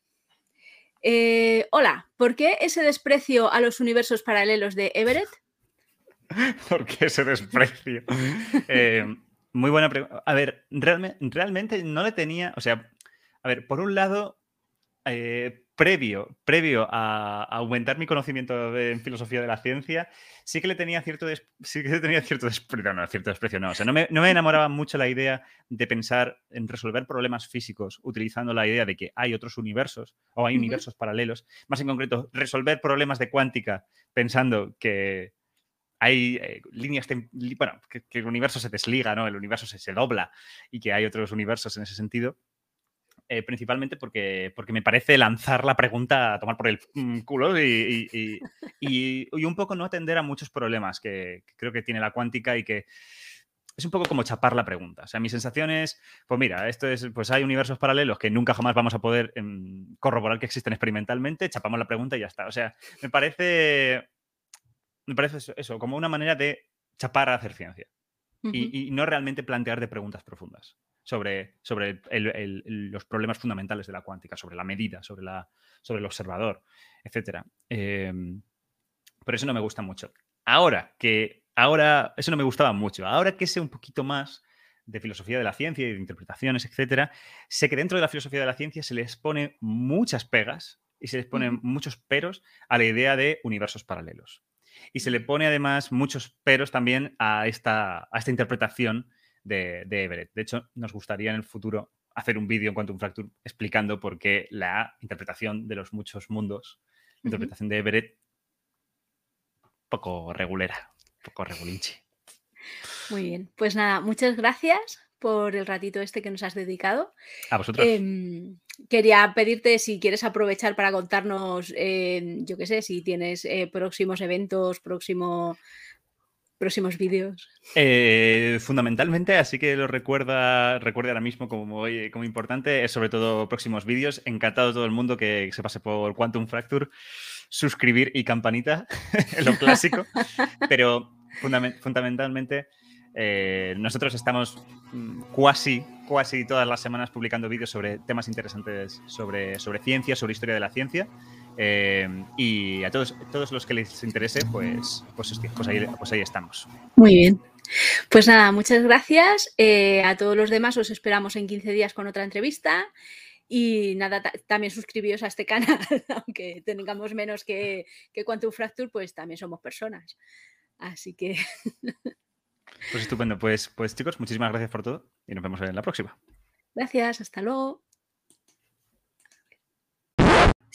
Eh, hola, ¿por qué ese desprecio a los universos paralelos de Everett?
¿Por qué ese desprecio? Eh, muy buena pregunta. A ver, realmente, no le tenía, o sea, a ver, por un lado, eh, previo, previo a, aumentar mi conocimiento en filosofía de la ciencia, sí que le tenía cierto, sí que tenía cierto desprecio, no, cierto desprecio, no, o sea, no me, enamoraba mucho la idea de pensar en resolver problemas físicos utilizando la idea de que hay otros universos o hay universos paralelos, más en concreto, resolver problemas de cuántica pensando que hay eh, líneas, bueno, que, el universo se desliga, ¿no? El universo se, se dobla y que hay otros universos en ese sentido eh, principalmente porque, porque me parece lanzar la pregunta a tomar por el mm, culo y, un poco no atender a muchos problemas que, creo que tiene la cuántica y que es un poco como chapar la pregunta. O sea, mi sensación es, pues mira, esto es, pues hay universos paralelos que nunca jamás vamos a poder em, corroborar que existen experimentalmente, chapamos la pregunta y ya está. O sea, me parece, me parece eso, como una manera de chapar a hacer ciencia y, y, no realmente plantear de preguntas profundas sobre, sobre los problemas fundamentales de la cuántica, sobre la medida, sobre, la, sobre el observador, etc. Em, por eso no me gusta mucho. Ahora que, ahora, eso no me gustaba mucho. Ahora que sé un poquito más de filosofía de la ciencia y de interpretaciones, etc., sé que dentro de la filosofía de la ciencia se les pone muchas pegas y se les ponen muchos peros a la idea de universos paralelos. Y se le pone además muchos peros también a esta, a esta interpretación de, Everett. De hecho, nos gustaría en el futuro hacer un vídeo en Quantum Fracture explicando por qué la interpretación de los muchos mundos, la interpretación de Everett, poco regulera, poco regulinchi.
Muy bien, pues nada, muchas gracias por el ratito este que nos has dedicado.
A vosotros.
Em, quería pedirte si quieres aprovechar para contarnos, em, yo qué sé, si tienes eh, próximos eventos, próximo próximos vídeos?
Eh, fundamentalmente, así que lo recuerda, recuerda ahora mismo como, como importante, es sobre todo próximos vídeos. Encantado todo el mundo que se pase por Quantum Fracture, suscribir y campanita, lo clásico. Pero fundamentalmente, eh, nosotros estamos mm, casi todas las semanas publicando vídeos sobre temas interesantes sobre, sobre ciencia, sobre historia de la ciencia. Eh, y a todos, todos los que les interese, pues, pues, pues, ahí, pues ahí estamos.
Muy bien. Pues nada, muchas gracias. Eh, a todos los demás os esperamos en 15 días con otra entrevista. Y nada, también suscribíos a este canal, aunque tengamos menos que, que Quantum Fracture, pues también somos personas. Así que.
Pues estupendo. Pues, pues chicos, muchísimas gracias por todo y nos vemos en la próxima.
Gracias, hasta luego.